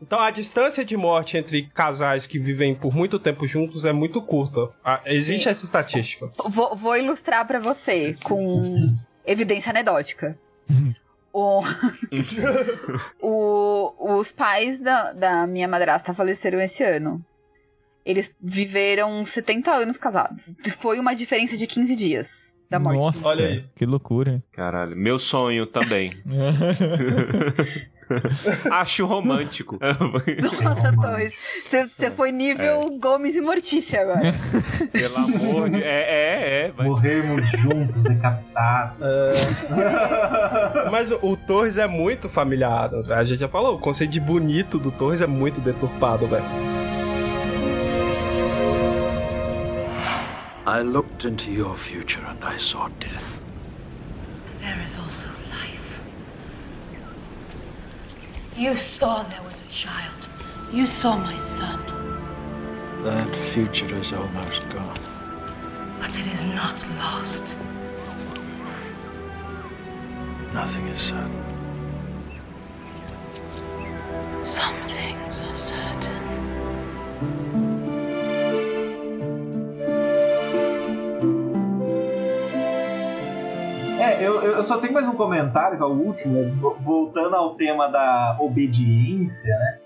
Então a distância de morte entre casais que vivem por muito tempo juntos é muito curta. Existe Sim. essa estatística. Vou, vou ilustrar pra você com evidência anedótica. O, o- os pais da, da minha madrasta faleceram esse ano. Eles viveram 70 anos casados. Foi uma diferença de 15 dias da morte. Nossa, Olha aí. que loucura. Caralho, meu sonho também. Acho romântico. Nossa, Torres. Você foi nível Gomes e Mortícia agora. Pelo amor de. É, é, é. Mas... Morrermos juntos, decapitados. Mas o, o Torres é muito familiar, velho. A gente já falou, o conceito de bonito do Torres é muito deturpado, velho. I looked into your future and I saw death. There is also You saw there was a child. You saw my son. That future is almost gone. But it is not lost. Nothing is certain. Some things are certain. Eu, só tenho mais um comentário, que é o último, vo- voltando ao tema da obediência, né?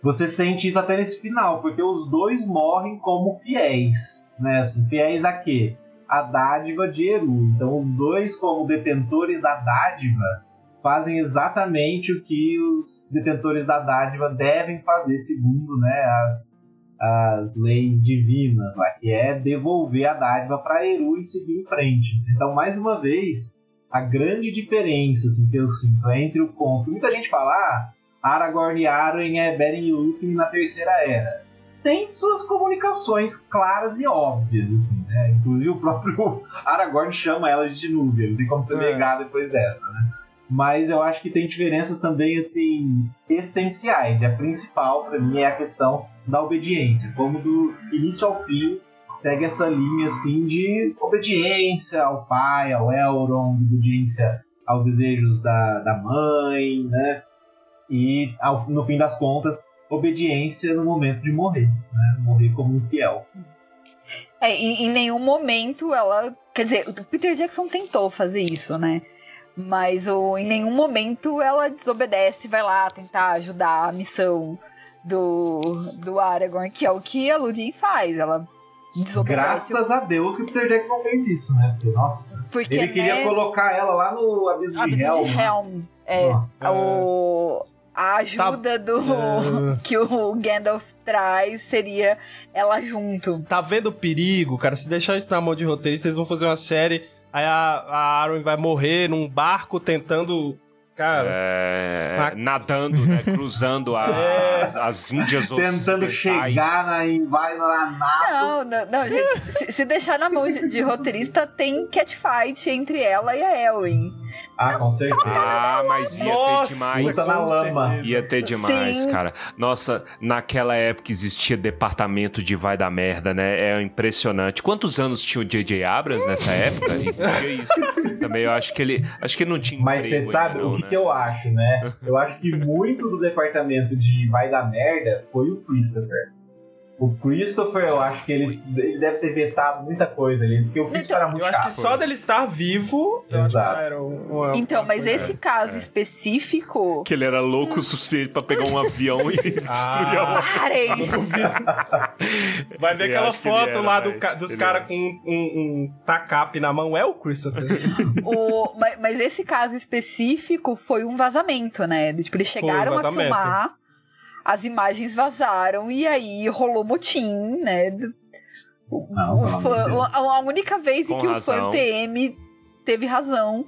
Você sente isso até nesse final, porque os dois morrem como fiéis, né? Assim, fiéis a quê? A dádiva de Eru. Então, os dois, como detentores da dádiva, fazem exatamente o que os detentores da dádiva devem fazer, segundo né, as, as leis divinas, lá, que é devolver a dádiva para Eru e seguir em frente. Então, mais uma vez, a grande diferença assim, que eu sinto é entre o conto. Muita gente fala, ah, Aragorn e Arwen é Beren e Lúthien na Terceira Era. Tem suas comunicações claras e óbvias, assim, né? Inclusive o próprio Aragorn chama ela de Núbia, não tem como você É. negar depois dessa, né? Mas eu acho que tem diferenças também, assim, essenciais. E a principal, para mim, é a questão da obediência. Como do início ao fim segue essa linha, assim, de obediência ao pai, ao Elrond, obediência aos desejos da, da mãe, né? E, ao- no fim das contas, obediência no momento de morrer, né? Morrer como um fiel. É, em, em nenhum momento ela. Quer dizer, o Peter Jackson tentou fazer isso, né? Mas o, em nenhum momento ela desobedece, vai lá tentar ajudar a missão do, do Aragorn, que é o que a Lúthien faz. Ela. Graças a Deus que o Peter Jackson fez isso, né? Porque, nossa, porque ele queria né, colocar ela lá no Abismo, Abismo de Helm. de né? Helm. É, Nossa. o, a ajuda do É. que o Gandalf traz seria ela junto. Tá vendo o perigo, cara? Se deixar isso na mão de roteirista, eles vão fazer uma série. Aí a, a Arwen vai morrer num barco tentando. Cara. É, Ah. nadando, né? Cruzando a- É. as, as Índias Tentando chegar na Envainoranato. Não, não, não, gente, se, se deixar na mão de, de roteirista, tem catfight entre ela e a Elwin. Ah, com certeza. Ah, mas ia Nossa, ter demais. Na lama. Ia ter demais, Sim. cara. Nossa, naquela época existia departamento de vai da merda, né? É impressionante. Quantos anos tinha o J.J. Abrams nessa época? Existia isso também eu acho que ele. Acho que ele não tinha Mas você sabe não, o que, né? que eu acho, né? Eu acho que muito do departamento de vai dar merda foi o Christopher. O Christopher, eu acho que ele, ele deve ter vetado muita coisa ali, porque o Christopher era muito Eu acho que chato. só dele estar vivo, eu acho que Exato. era uma, Então, uma mas coisa- esse caso específico. Que ele era louco o suficiente pra pegar um avião e destruir a Parem! Vai ver Eu aquela que foto era, lá do ca- dos caras com um, um tacape na mão. É o Christopher. O- mas, mas esse caso específico foi um vazamento, né? Tipo, eles Foi um chegaram a filmar, as imagens vazaram e aí rolou motim, né? O, Não, o fã- a, a única vez em que razão. o fã TM teve razão.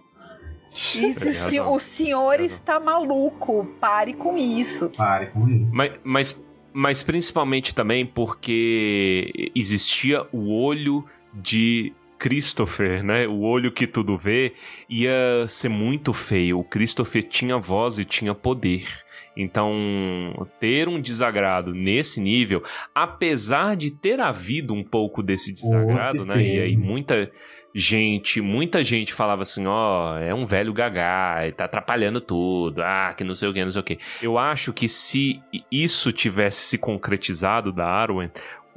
E Teve se- razão. o senhor está maluco, pare com isso. Pare com isso. Mas, mas, mas principalmente também porque existia o olho de Christopher, né? O olho que tudo vê ia ser muito feio. O Christopher tinha voz e tinha poder. Então, ter um desagrado nesse nível, apesar de ter havido um pouco desse desagrado, né? E aí muita gente, muita gente falava assim, ó, é um velho gagá, ele tá atrapalhando tudo, ah, que não sei o que, não sei o que. Eu acho que se isso tivesse se concretizado da Arwen,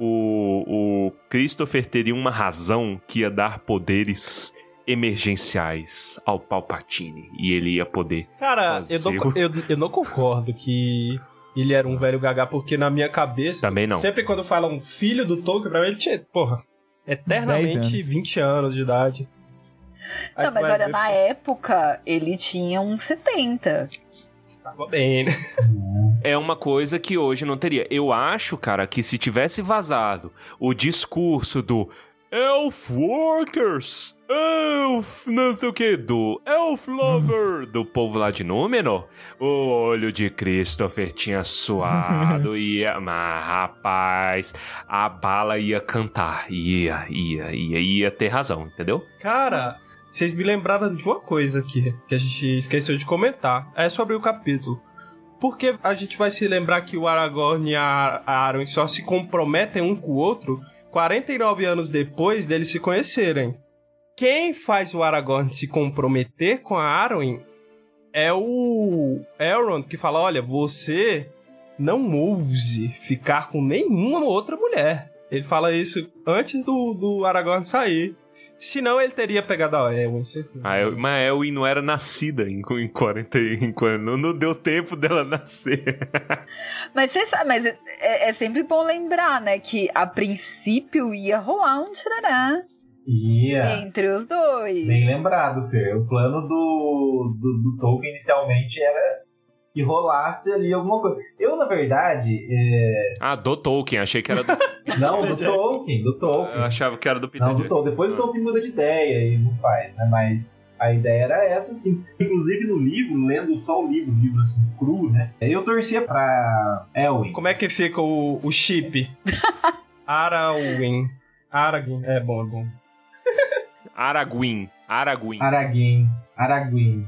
o, o Christopher teria uma razão que ia dar poderes emergenciais ao Palpatine e ele ia poder. Cara, eu não, o- eu, eu não concordo que ele era um velho gaga, porque na minha cabeça. Também não. Sempre quando fala um filho do Tolkien, pra mim ele tinha, porra, eternamente anos. 20 anos de idade. Aí Não, mas olha, ver, na época ele tinha uns 70. Tava bem, né? É uma coisa que hoje não teria. Eu acho, cara, que se tivesse vazado o discurso do Elf Workers, Elf, não sei o que, do Elf Lover, do povo lá de Númenor, o olho de Christopher tinha suado e ia. Mas, rapaz, a bala ia cantar. Ia, ia, ia, ia ter razão, entendeu? Cara, vocês me lembraram de uma coisa aqui, que a gente esqueceu de comentar. É sobre o capítulo. Porque a gente vai se lembrar que o Aragorn e a Arwen só se comprometem um com o outro 49 anos depois deles se conhecerem. Quem faz o Aragorn se comprometer com a Arwen é o Elrond, que fala: olha, você não ouse ficar com nenhuma outra mulher. Ele fala isso antes do, do Aragorn sair. Senão ele teria pegado a Elwin. A El, mas a Elwin não era nascida em, em 40. Em, quando- não, não deu tempo dela nascer. Mas você sabe, mas é, é sempre bom lembrar, né, que a princípio ia rolar um tcharará Ia. entre os dois. Bem lembrado, Fer. O plano do, do, do Tolkien inicialmente era que rolasse ali alguma coisa. Eu, na verdade, é... Ah, do Tolkien, achei que era do. não, do Tolkien, do Tolkien. Eu achava que era do Peter Não, do. Tolkien. Depois o Tolkien muda de ideia e não faz, né? Mas a ideia era essa, sim. Inclusive no livro, lendo só o livro, o livro assim, cru, né? Eu torcia pra Elwin. Como é que fica o, o chip? Aragorn. Aragorn. É bom, é bom. Araguin. Araguin. Araguin. Araguin.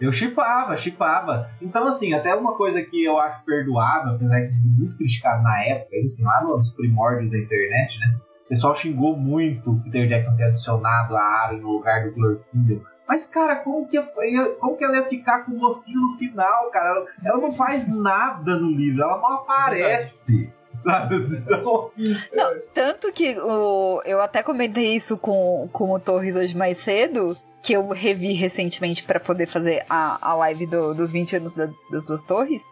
Eu chipava, chipava. Então, assim, até uma coisa que eu acho perdoável, apesar de ser muito criticado na época, assim, lá nos primórdios da internet, né? O pessoal xingou muito o Peter Jackson ter adicionado a Aaron no lugar do Glorfindel. Mas, cara, como que, ia- como que ela ia ficar com o mocinho no final, cara? Ela, ela não faz nada no livro, ela não aparece. Então, Não, tanto que o, eu até comentei isso com, com o Torres hoje mais cedo, que eu revi recentemente pra poder fazer a, a live do- dos 20 anos da- das duas torres.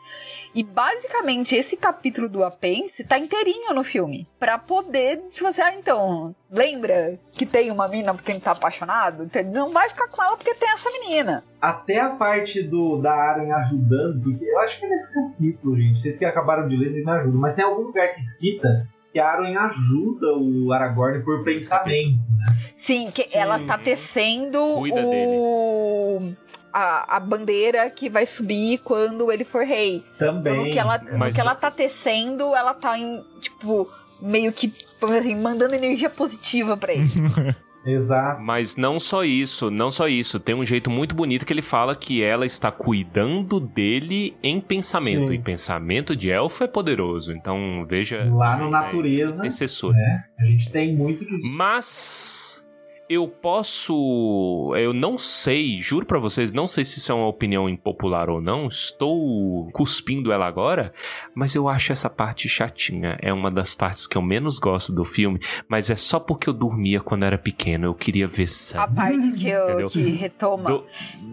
E basicamente esse capítulo do Apense tá inteirinho no filme. Pra poder, tipo assim, ah, então, lembra que tem uma mina por quem tá apaixonado? Então, ele não vai ficar com ela porque tem essa menina. até a parte do da Aaron ajudando, porque eu acho que é nesse capítulo, gente. Vocês que acabaram de ler, vocês me ajudam. Mas tem algum lugar que cita que a Aaron ajuda o Aragorn por pensamento. Sim, que ela tá tecendo Cuida o. A, a bandeira que vai subir quando ele for rei. Então, Também. no que, ela, no que ela tá tecendo, ela tá em, tipo, meio que, assim, mandando energia positiva pra ele. Exato. Mas não só isso, não só isso. Tem um jeito muito bonito que ele fala que ela está cuidando dele em pensamento. Sim. E pensamento de elfo é poderoso. Então veja. Lá no né, Natureza, Intercessor. a gente tem muito disso. Mas eu posso. Eu não sei, juro pra vocês, não sei se isso é uma opinião impopular ou não. Estou cuspindo ela agora, mas eu acho essa parte chatinha. É uma das partes que eu menos gosto do filme, mas é só porque eu dormia quando era pequeno. Eu queria ver A sangue. parte que, eu, Entendeu? que retoma. Do-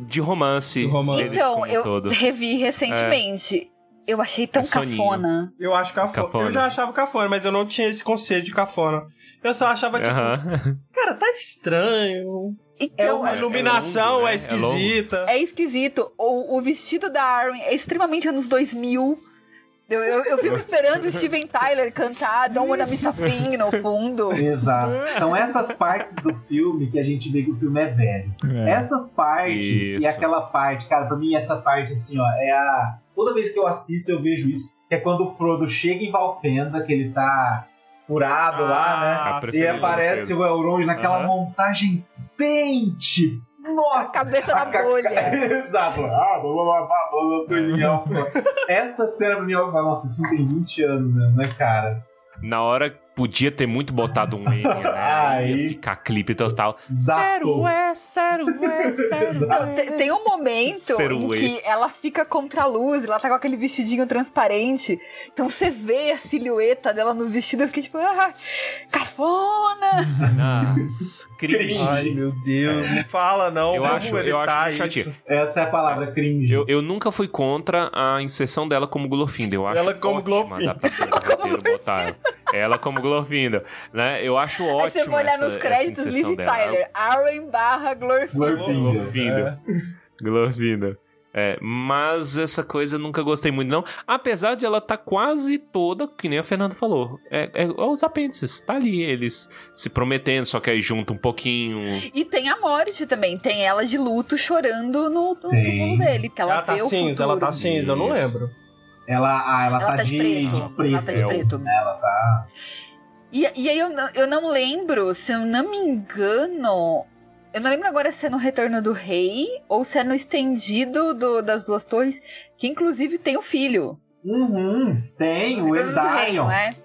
de romance. Do romance. então, eu todo. revi recentemente. Eu achei tão É cafona. Eu acho cafona. Cafona. Eu já achava cafona, mas eu não tinha esse conceito de cafona. Eu só achava, tipo, Aham. cara, tá estranho. Então, A é, iluminação longo, é, né? É longo. esquisita. é esquisito. O, o vestido da Arwen é extremamente anos 2000. Eu, eu, eu fico esperando o Steven Tyler cantar Don't Wanna Miss a Thing no fundo. Exato. São essas partes do filme que a gente vê que o filme é velho. É. Essas partes Isso. e aquela parte, cara, pra mim essa parte assim, ó, é a. Toda vez que eu assisto eu vejo isso. Que é quando o Frodo chega em Valfenda, que ele tá curado lá, né? A E aparece o Elrond naquela Aham. montagem tipo. Nossa! A cabeça na a ca- bolha. Exato. Ah, blá, blá, blá, blá, coisinha. Essa cena pra mim, falo, nossa, isso tem 20 anos, né, né, cara? Na hora podia ter muito botado um M, né? Aí. Ia ficar clipe total. Datou. é, zero é, zero Não, te- tem um momento em um que ela fica contra a luz, ela tá com aquele vestidinho transparente. Então você vê a silhueta dela no vestido, eu fiquei tipo, ah, cafona! Nossa, cringe. Ai, meu Deus, não fala não. Eu acho- eu acho chatinho. Essa é a palavra cringe. Eu, eu nunca fui contra a inserção dela como Glorfinda. Eu acho Ela como ótima Glorfinda. a adaptação do roteiro botar ela. Ela como Glorfinda, né? Eu acho ótimo Aí você vai olhar essa, nos créditos, Liv. Tyler, Arwen barra Glorfindel. Glorfinda. Glorfinda. Glorfinda. É, mas essa coisa eu nunca gostei muito, não. Apesar de ela tá quase toda, que nem a Fernanda falou. É, é os apêndices, tá ali, eles se prometendo, só que aí junta um pouquinho. E tem a Morte também, tem ela de luto chorando no, no túmulo dele, porque ela, Ela tá cinza, futuro. ela tá cinza, eu não lembro. Ela, ah, ela, Ela tá, tá de de, preto. de preto. Ela tá de é preto. Ela tá. E, e aí eu, não- eu não lembro, se eu não me engano. Eu não lembro agora se é no Retorno do Rei ou se é no estendido do- das duas torres, que inclusive tem o filho. Uhum, tem o Retorno do Rei, Eldarion. não é?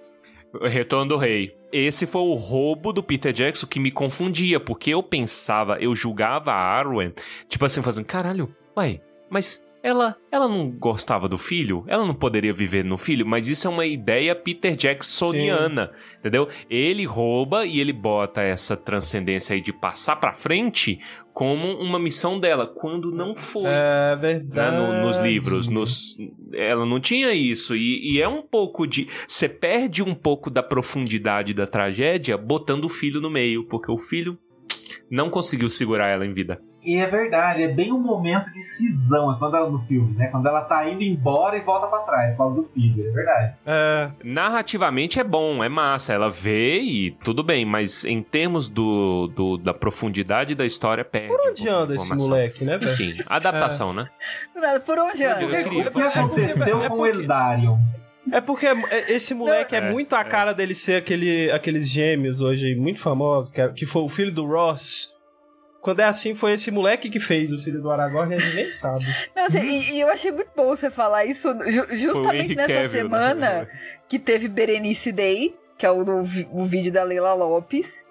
Retorno do Rei. Esse foi o roubo do Peter Jackson que me confundia, porque eu pensava, eu julgava a Arwen, tipo assim, fazendo, caralho, ué, mas ela, ela não gostava do filho? Ela não poderia viver no filho? Mas isso é uma ideia Peter Jacksoniana, entendeu? Ele rouba e ele bota essa transcendência aí de passar pra frente como uma missão dela, quando não foi É né, verdade. no- nos livros. Nos, ela não tinha isso. E, e é um pouco de. Você perde um pouco da profundidade da tragédia botando o filho no meio, porque o filho não conseguiu segurar ela em vida. E é verdade, é bem um momento de cisão, é quando ela no filme, né? Quando ela tá indo embora e volta pra trás por causa do filho, é verdade. É, Narrativamente é bom, é massa. Ela vê e tudo bem, mas em termos do, do- da profundidade da história, perde. por onde anda esse moleque, né, velho? Enfim, adaptação, né? Por onde Eu anda? queria- O que aconteceu é com o Eldarion? É porque é- esse moleque é, Não, é, muito a é. cara dele ser aquele, aqueles gêmeos hoje muito famosos, que, é- que foi o filho do Ross. Quando é assim, foi esse moleque que fez o filho do Aragorn, a gente nem sabe. Não, assim, e, e eu achei muito bom você falar isso ju- justamente nessa Cavill, semana né? que teve Berenice Day, que é o, o vídeo da Leila Lopes,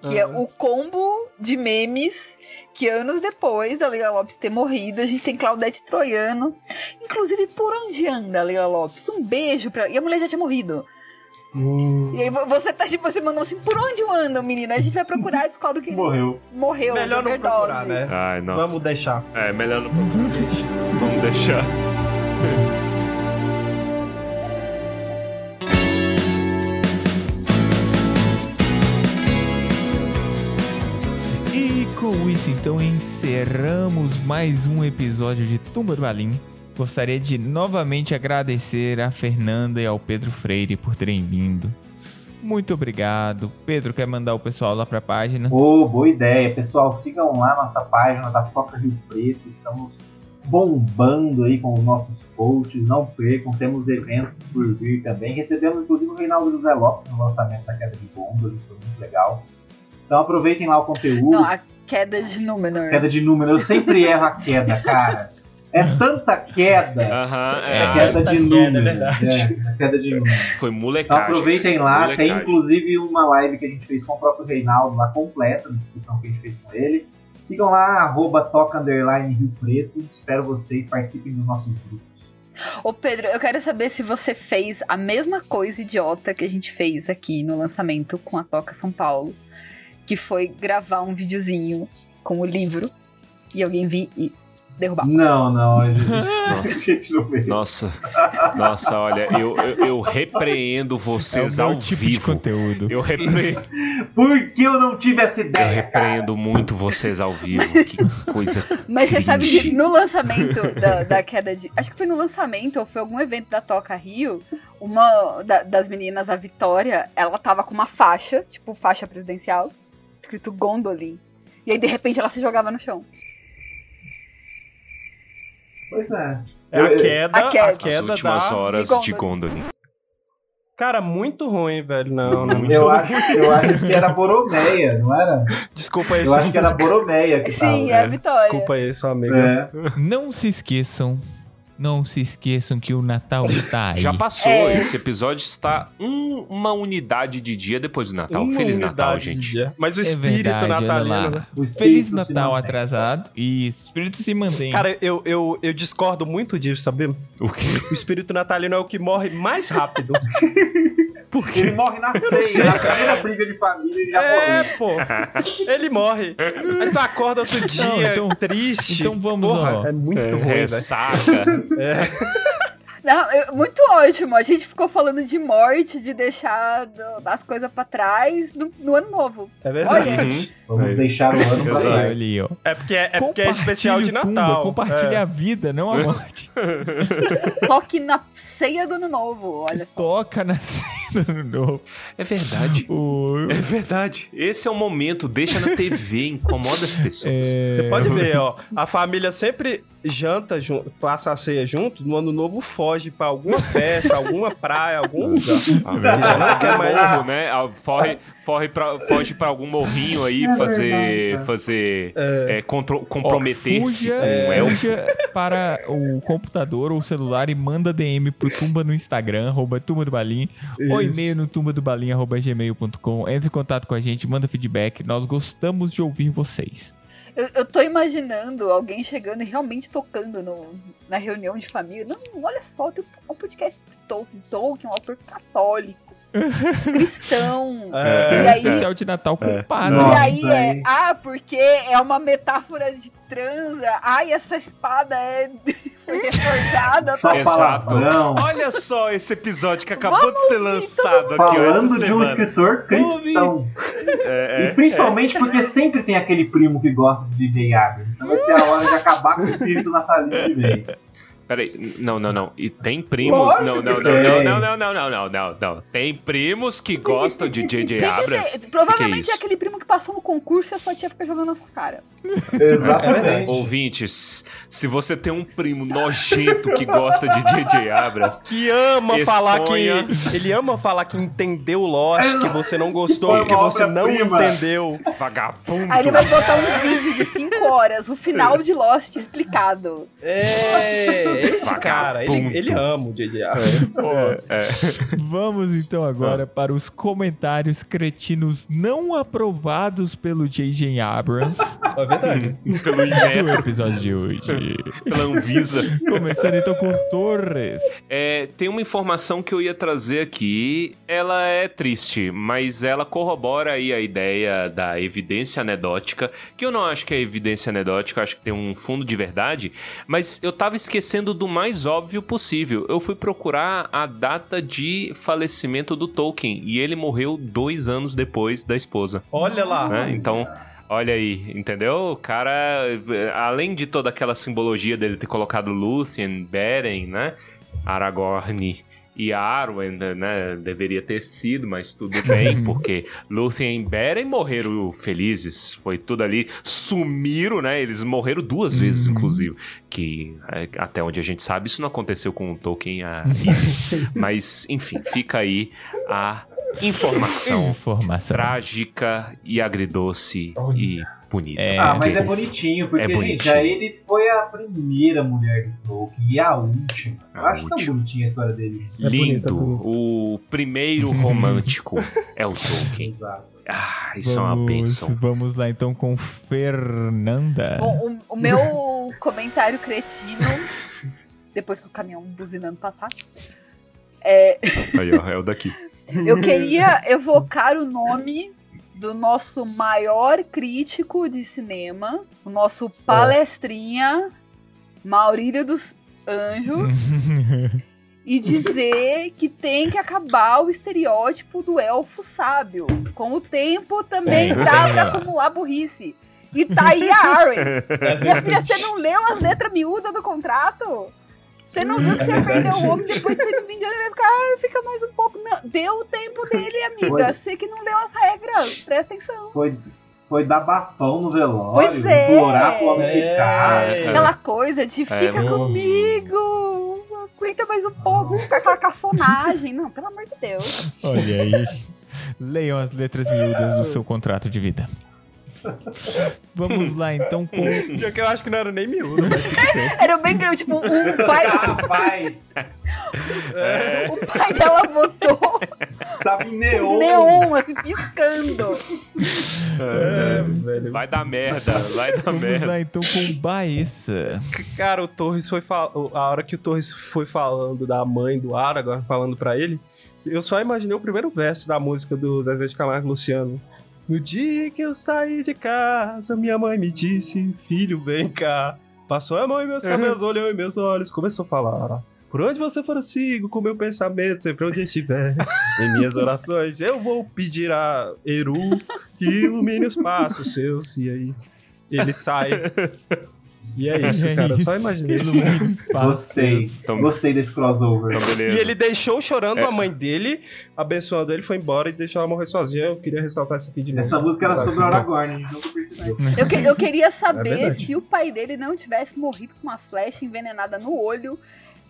que é Aham. o combo de memes que anos depois da Leila Lopes ter morrido, a gente tem Claudete Troiano. Inclusive, por onde anda a Leila Lopes? Um beijo pra. E a mulher já tinha morrido. Hum. E aí vo- você tá tipo assim, mandando assim, por onde anda, menina? A gente vai procurar e descobre que Morreu. morreu Melhor não overdose. procurar, né? Ai, nossa. Vamos deixar. É, melhor não. Vamos deixar. E com isso, então, encerramos mais um episódio de Tumba do Balim. Gostaria de novamente agradecer a Fernanda e ao Pedro Freire por terem vindo. Muito obrigado. Pedro, quer mandar o pessoal lá pra página? Ô, boa ideia. Pessoal, sigam lá nossa página da Foca Rio Preto. Estamos bombando aí com os nossos posts. Não percam, temos eventos por vir também. Recebemos inclusive o Reinaldo José Lopes no lançamento da Queda de Bomba. Isso foi muito legal. Então aproveitem lá o conteúdo. Não, a queda de Númenor. Queda de número. Eu sempre erro a queda, cara. É tanta queda. É, é. queda tanta de queda, números. é verdade. É, é queda de números. Foi Então molecagem. aproveitem lá, tem Molecagem. inclusive uma live que a gente fez com o próprio Reinaldo lá completa, uma discussão que a gente fez com ele. Sigam lá, arroba toca underline Rio Preto. Espero vocês, participem dos nossos grupos. Ô Pedro, eu quero saber se você fez a mesma coisa idiota que a gente fez aqui no lançamento com a Toca São Paulo. Que foi gravar um videozinho com o livro e alguém vir e derrubar. Não, não, gente, Nossa. Nossa, nossa, olha, eu, eu, eu repreendo É o vocês meu ao tipo de vivo. conteúdo. Eu repreendo, Por que eu não tive essa eu ideia? repreendo muito vocês ao vivo. Que coisa. Mas você sabe cringe. que no lançamento da, da queda de. Acho que foi no lançamento, ou foi algum evento da Toca Rio. Uma da- das meninas, a Vitória, ela tava com uma faixa, tipo faixa presidencial, escrito Gondolin. E aí, de repente, ela se jogava no chão. Pois é. É a queda, A a queda. As queda, últimas da... horas de Gondolin. Cara, muito ruim, velho. Não, não. Eu acho, eu acho que era Boromeia, não era? Desculpa aí, Eu acho que era Boromeia que Sim, tava. é a Vitória. Desculpa aí, seu amigo. É. Não se esqueçam, não se esqueçam que o Natal está aí. Já passou, É. esse episódio está um- uma unidade de dia depois do Natal. Uma Feliz Natal, gente. Mas o É espírito verdade, olha natalino. né? O espírito Feliz Natal atrasado. E o espírito se mantém. Cara, eu, eu, eu discordo muito disso, sabe? O quê? O espírito natalino é o que morre mais rápido. Ele morre na ceia, na primeira briga de família ele já é, morreu. pô. Ele morre. Aí tu acorda outro dia, então- triste. então vamos, Porra, ó. é muito ruim, velho. Ressaca. Não, eu- muito ótimo. A gente ficou falando de morte, de deixar do- as coisas pra trás no, no ano novo. É verdade. Uhum. Vamos deixar o ano pra. Olha trás. ali, ó. É porque é, é porque é especial de Natal. Tumba, compartilhe É. a vida, não a morte. Toque na ceia do ano novo, olha só. Toca na cena do novo. É verdade. O- É verdade. Esse é o momento. Deixa na TV, incomoda as pessoas. É, Você pode ver, ó. A família sempre janta junto, passa a ceia junto, no ano novo foge pra alguma festa, alguma praia, algum lugar. Ah, já não quer mais- morro, né? Ah, Forre, forre pra, foge pra algum morrinho aí É fazer, verdade. fazer é, contro- comprometer-se com um elfo. para o computador ou celular e manda DM pro Tumba no Instagram, arroba Tumba do Balim, ou e-mail no tumbadobalim, arroba gmail.com. Entre em contato com a gente, manda feedback. Nós gostamos de ouvir vocês. Eu, eu tô imaginando alguém chegando e realmente tocando no- na reunião de família. Não, olha só, tem um podcast sobre Tolkien. Tolkien, um autor católico, cristão. É, E um aí- especial de Natal com padre. Nossa, e aí é, ah, porque é uma metáfora de transa. Ai, essa espada é foi reforjada. Só tá? Exato. palavrão. Olha só esse episódio que acabou Vamos de ser lançado aqui Falando essa de um escritor cristão. É, E principalmente porque sempre tem aquele primo que gosta de DJ Abrams. Então vai ser a hora de acabar com o espírito natalino de vez. Peraí, não, não, não. E tem primos. Não, não, não, não, tem. não, não, não, não, não, não, não. Tem primos que gostam de J.J. Tem Abrams. ter- Provavelmente Que que é, é aquele primo que passou no concurso e a sua tia fica jogando na sua cara. Exatamente. Ouvintes, se você tem um primo nojento que gosta de J.J. Abrams, Que ama Exponha. falar que. Ele ama falar que entendeu Lost, que você não gostou porque você não obra-prima. entendeu. vagabundo. Aí ele vai botar um vídeo de 5 horas, o final de Lost explicado. É, esse cara, ele, ele ama o J.J. Abrams. É. Vamos então agora para os comentários cretinos não aprovados pelo J.J. Abrams É verdade. Pelo do Inmetro, episódio de hoje. pela Anvisa. Começando então com Torres. É, tem uma informação que eu ia trazer aqui. Ela é triste, mas ela corrobora aí a ideia da evidência anedótica, que eu não acho que é evidência anedótica, acho que tem um fundo de verdade, mas eu tava esquecendo do mais óbvio possível. Eu fui procurar a data de falecimento do Tolkien e ele morreu dois anos depois da esposa. Olha lá. né? Então, olha aí, entendeu? O cara, além de toda aquela simbologia dele ter colocado Lúthien, Beren, né? Aragorn e Arwen, né? Deveria ter sido, mas tudo bem, porque Lúthien e Beren morreram felizes. Foi tudo ali, sumiram, né? Eles morreram duas vezes, inclusive. Que eh, até onde a gente sabe, isso não aconteceu com o Tolkien ainda. mas, enfim, fica aí a informação Informação. trágica e agridoce e bonita. É. Ah, mas é bonitinho, porque, É gente, bonitinho. a ele foi a primeira mulher do Tolkien e a última. Eu A acho tão última. bonitinha a história dele. É Lindo. bonito, é. O primeiro romântico é o Tolkien. Exato. Ah, isso é uma Vamos- bênção. Vamos lá então com Fernanda. Bom, o, o meu comentário cretino, depois que o caminhão buzinando passar, é, Aí, ó, é o daqui. eu queria evocar o nome do nosso maior crítico de cinema, o nosso palestrinha, Maurílio dos Anjos, e dizer que tem que acabar o estereótipo do elfo sábio. Com o tempo também Tem. dá pra acumular burrice. E tá aí a Arwen. Minha filha, você não leu as letras miúdas do contrato? Você não viu que você perdeu o homem depois de 120 anos? Ele vai ficar, ah, fica mais um pouco. Não, deu o tempo dele, amiga. Foi. Você que não leu as regras, presta atenção. Foi, foi dar bafão no velório, Pois é. implorar pro homem É. ficar. É. Aquela coisa de É, fica não- comigo, aguenta mais um pouco, com aquela cafonagem. Não, pelo amor de Deus. Olha aí. Leiam as letras miúdas do seu contrato de vida. Vamos lá então com Já que eu acho que não era nem miúdo. né? Era bem grande, tipo, um pai, Ah, vai! o pai dela botou Tava em neon. neon, assim, piscando. É, velho. Vai dar merda, vai dar Vamos merda. lá então com Baessa. Cara, o Torres foi fal... a hora que o Torres foi falando da mãe do Aragorn, falando pra ele, eu só imaginei o primeiro verso da música do Zezé de Camargo Luciano. No dia que eu saí de casa, minha mãe me disse, filho, vem cá. Passou a mão em meus cabelos, olhou em meus olhos, começou a falar. Por onde você for, eu sigo com meu pensamento, sempre onde estiver. em minhas orações, eu vou pedir a Eru que ilumine os passos seus. E aí, ele sai. E é isso, cara. Eu só imaginei isso. Gostei. Então- Gostei desse crossover. Então, beleza. E ele deixou chorando É. a mãe dele, abençoando ele, foi embora e deixou ela morrer sozinha. Eu queria ressaltar isso aqui de novo. Essa música era sobre o Aragorn, a gente nunca percebeu. Eu, que- eu queria É saber verdade. se o pai dele não tivesse morrido com uma flecha envenenada no olho,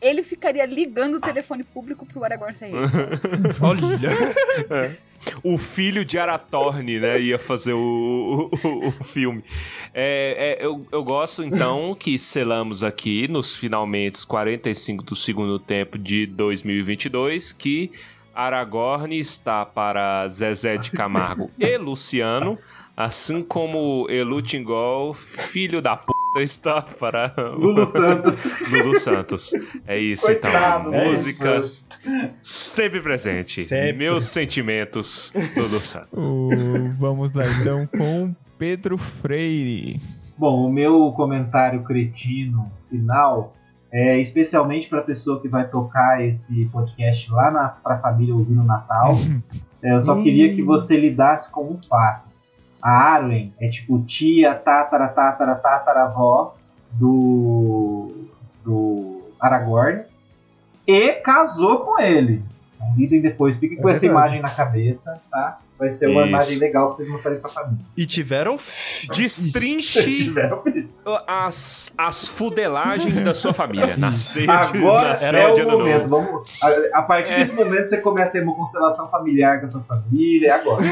ele ficaria ligando o telefone público pro Aragorn sair. Olha. O filho de Aratorn, né, ia fazer o, o, o filme. É, é, eu, eu gosto, então, que selamos aqui, nos finalmente 45 do segundo tempo de 2022, que Aragorn está para Zezé de Camargo e Luciano, assim como Elu Tingol, filho da puta, está para Lulu Santos. Lulu Santos. É isso, Coitado, então. né? Música sempre presente. Sempre. Meus sentimentos, Lulu Santos. O- Vamos lá então com Pedro Freire. Bom, o meu comentário cretino final é especialmente para a pessoa que vai tocar esse podcast lá na, pra família ouvir no Natal. É, eu só queria que você lidasse com um fato. A Arwen é tipo tia, tátara, tátara, tataravó do, do Aragorn e casou com ele. Então, lidem depois, fiquem com É essa verdade. imagem na cabeça, tá? Vai ser uma Isso. imagem legal pra vocês mostrarem pra família. E tiveram. Destrinche Tiveram as, as fudelagens da sua família. Na ceia de, Agora na é o momento. novo. Vamos, a, a partir É. desse momento você começa a ir uma constelação familiar com a sua família. É agora.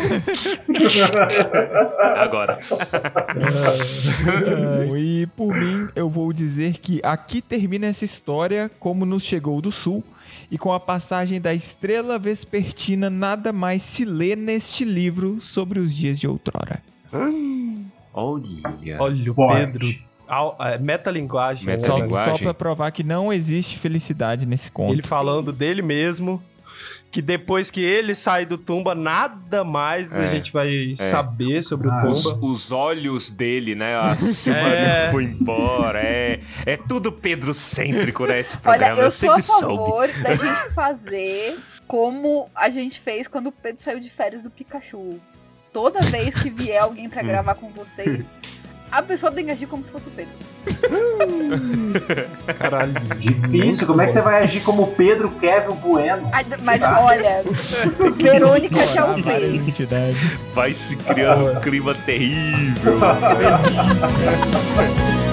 Agora. e por mim, eu vou dizer que aqui termina essa história como nos chegou do sul. E com a passagem da estrela vespertina, nada mais se lê neste livro sobre os dias de outrora. Olha. Olha o Forte. Pedro. É, Metalinguagem. né, Só? Metalinguagem. só pra provar que não existe felicidade nesse conto. Ele falando dele mesmo. Que depois que ele sai do Tumba, nada mais a É, gente vai é. saber sobre Ah, o Os, Tumba. os olhos dele, né? A Silvana É. foi embora. É, é tudo pedrocêntrico, né? Esse Olha, programa. eu, eu, sou a sempre soube. favor da gente fazer como a gente fez quando o Pedro saiu de férias do Pikachu. Toda vez que vier alguém pra gravar com você, a pessoa tem que agir como se fosse o Pedro. Caralho. Difícil. Como é que você vai agir como Pedro Kevin Bueno? Ah, Mas olha, Verônica já Ignorar o fez. Vai se criando um clima terrível.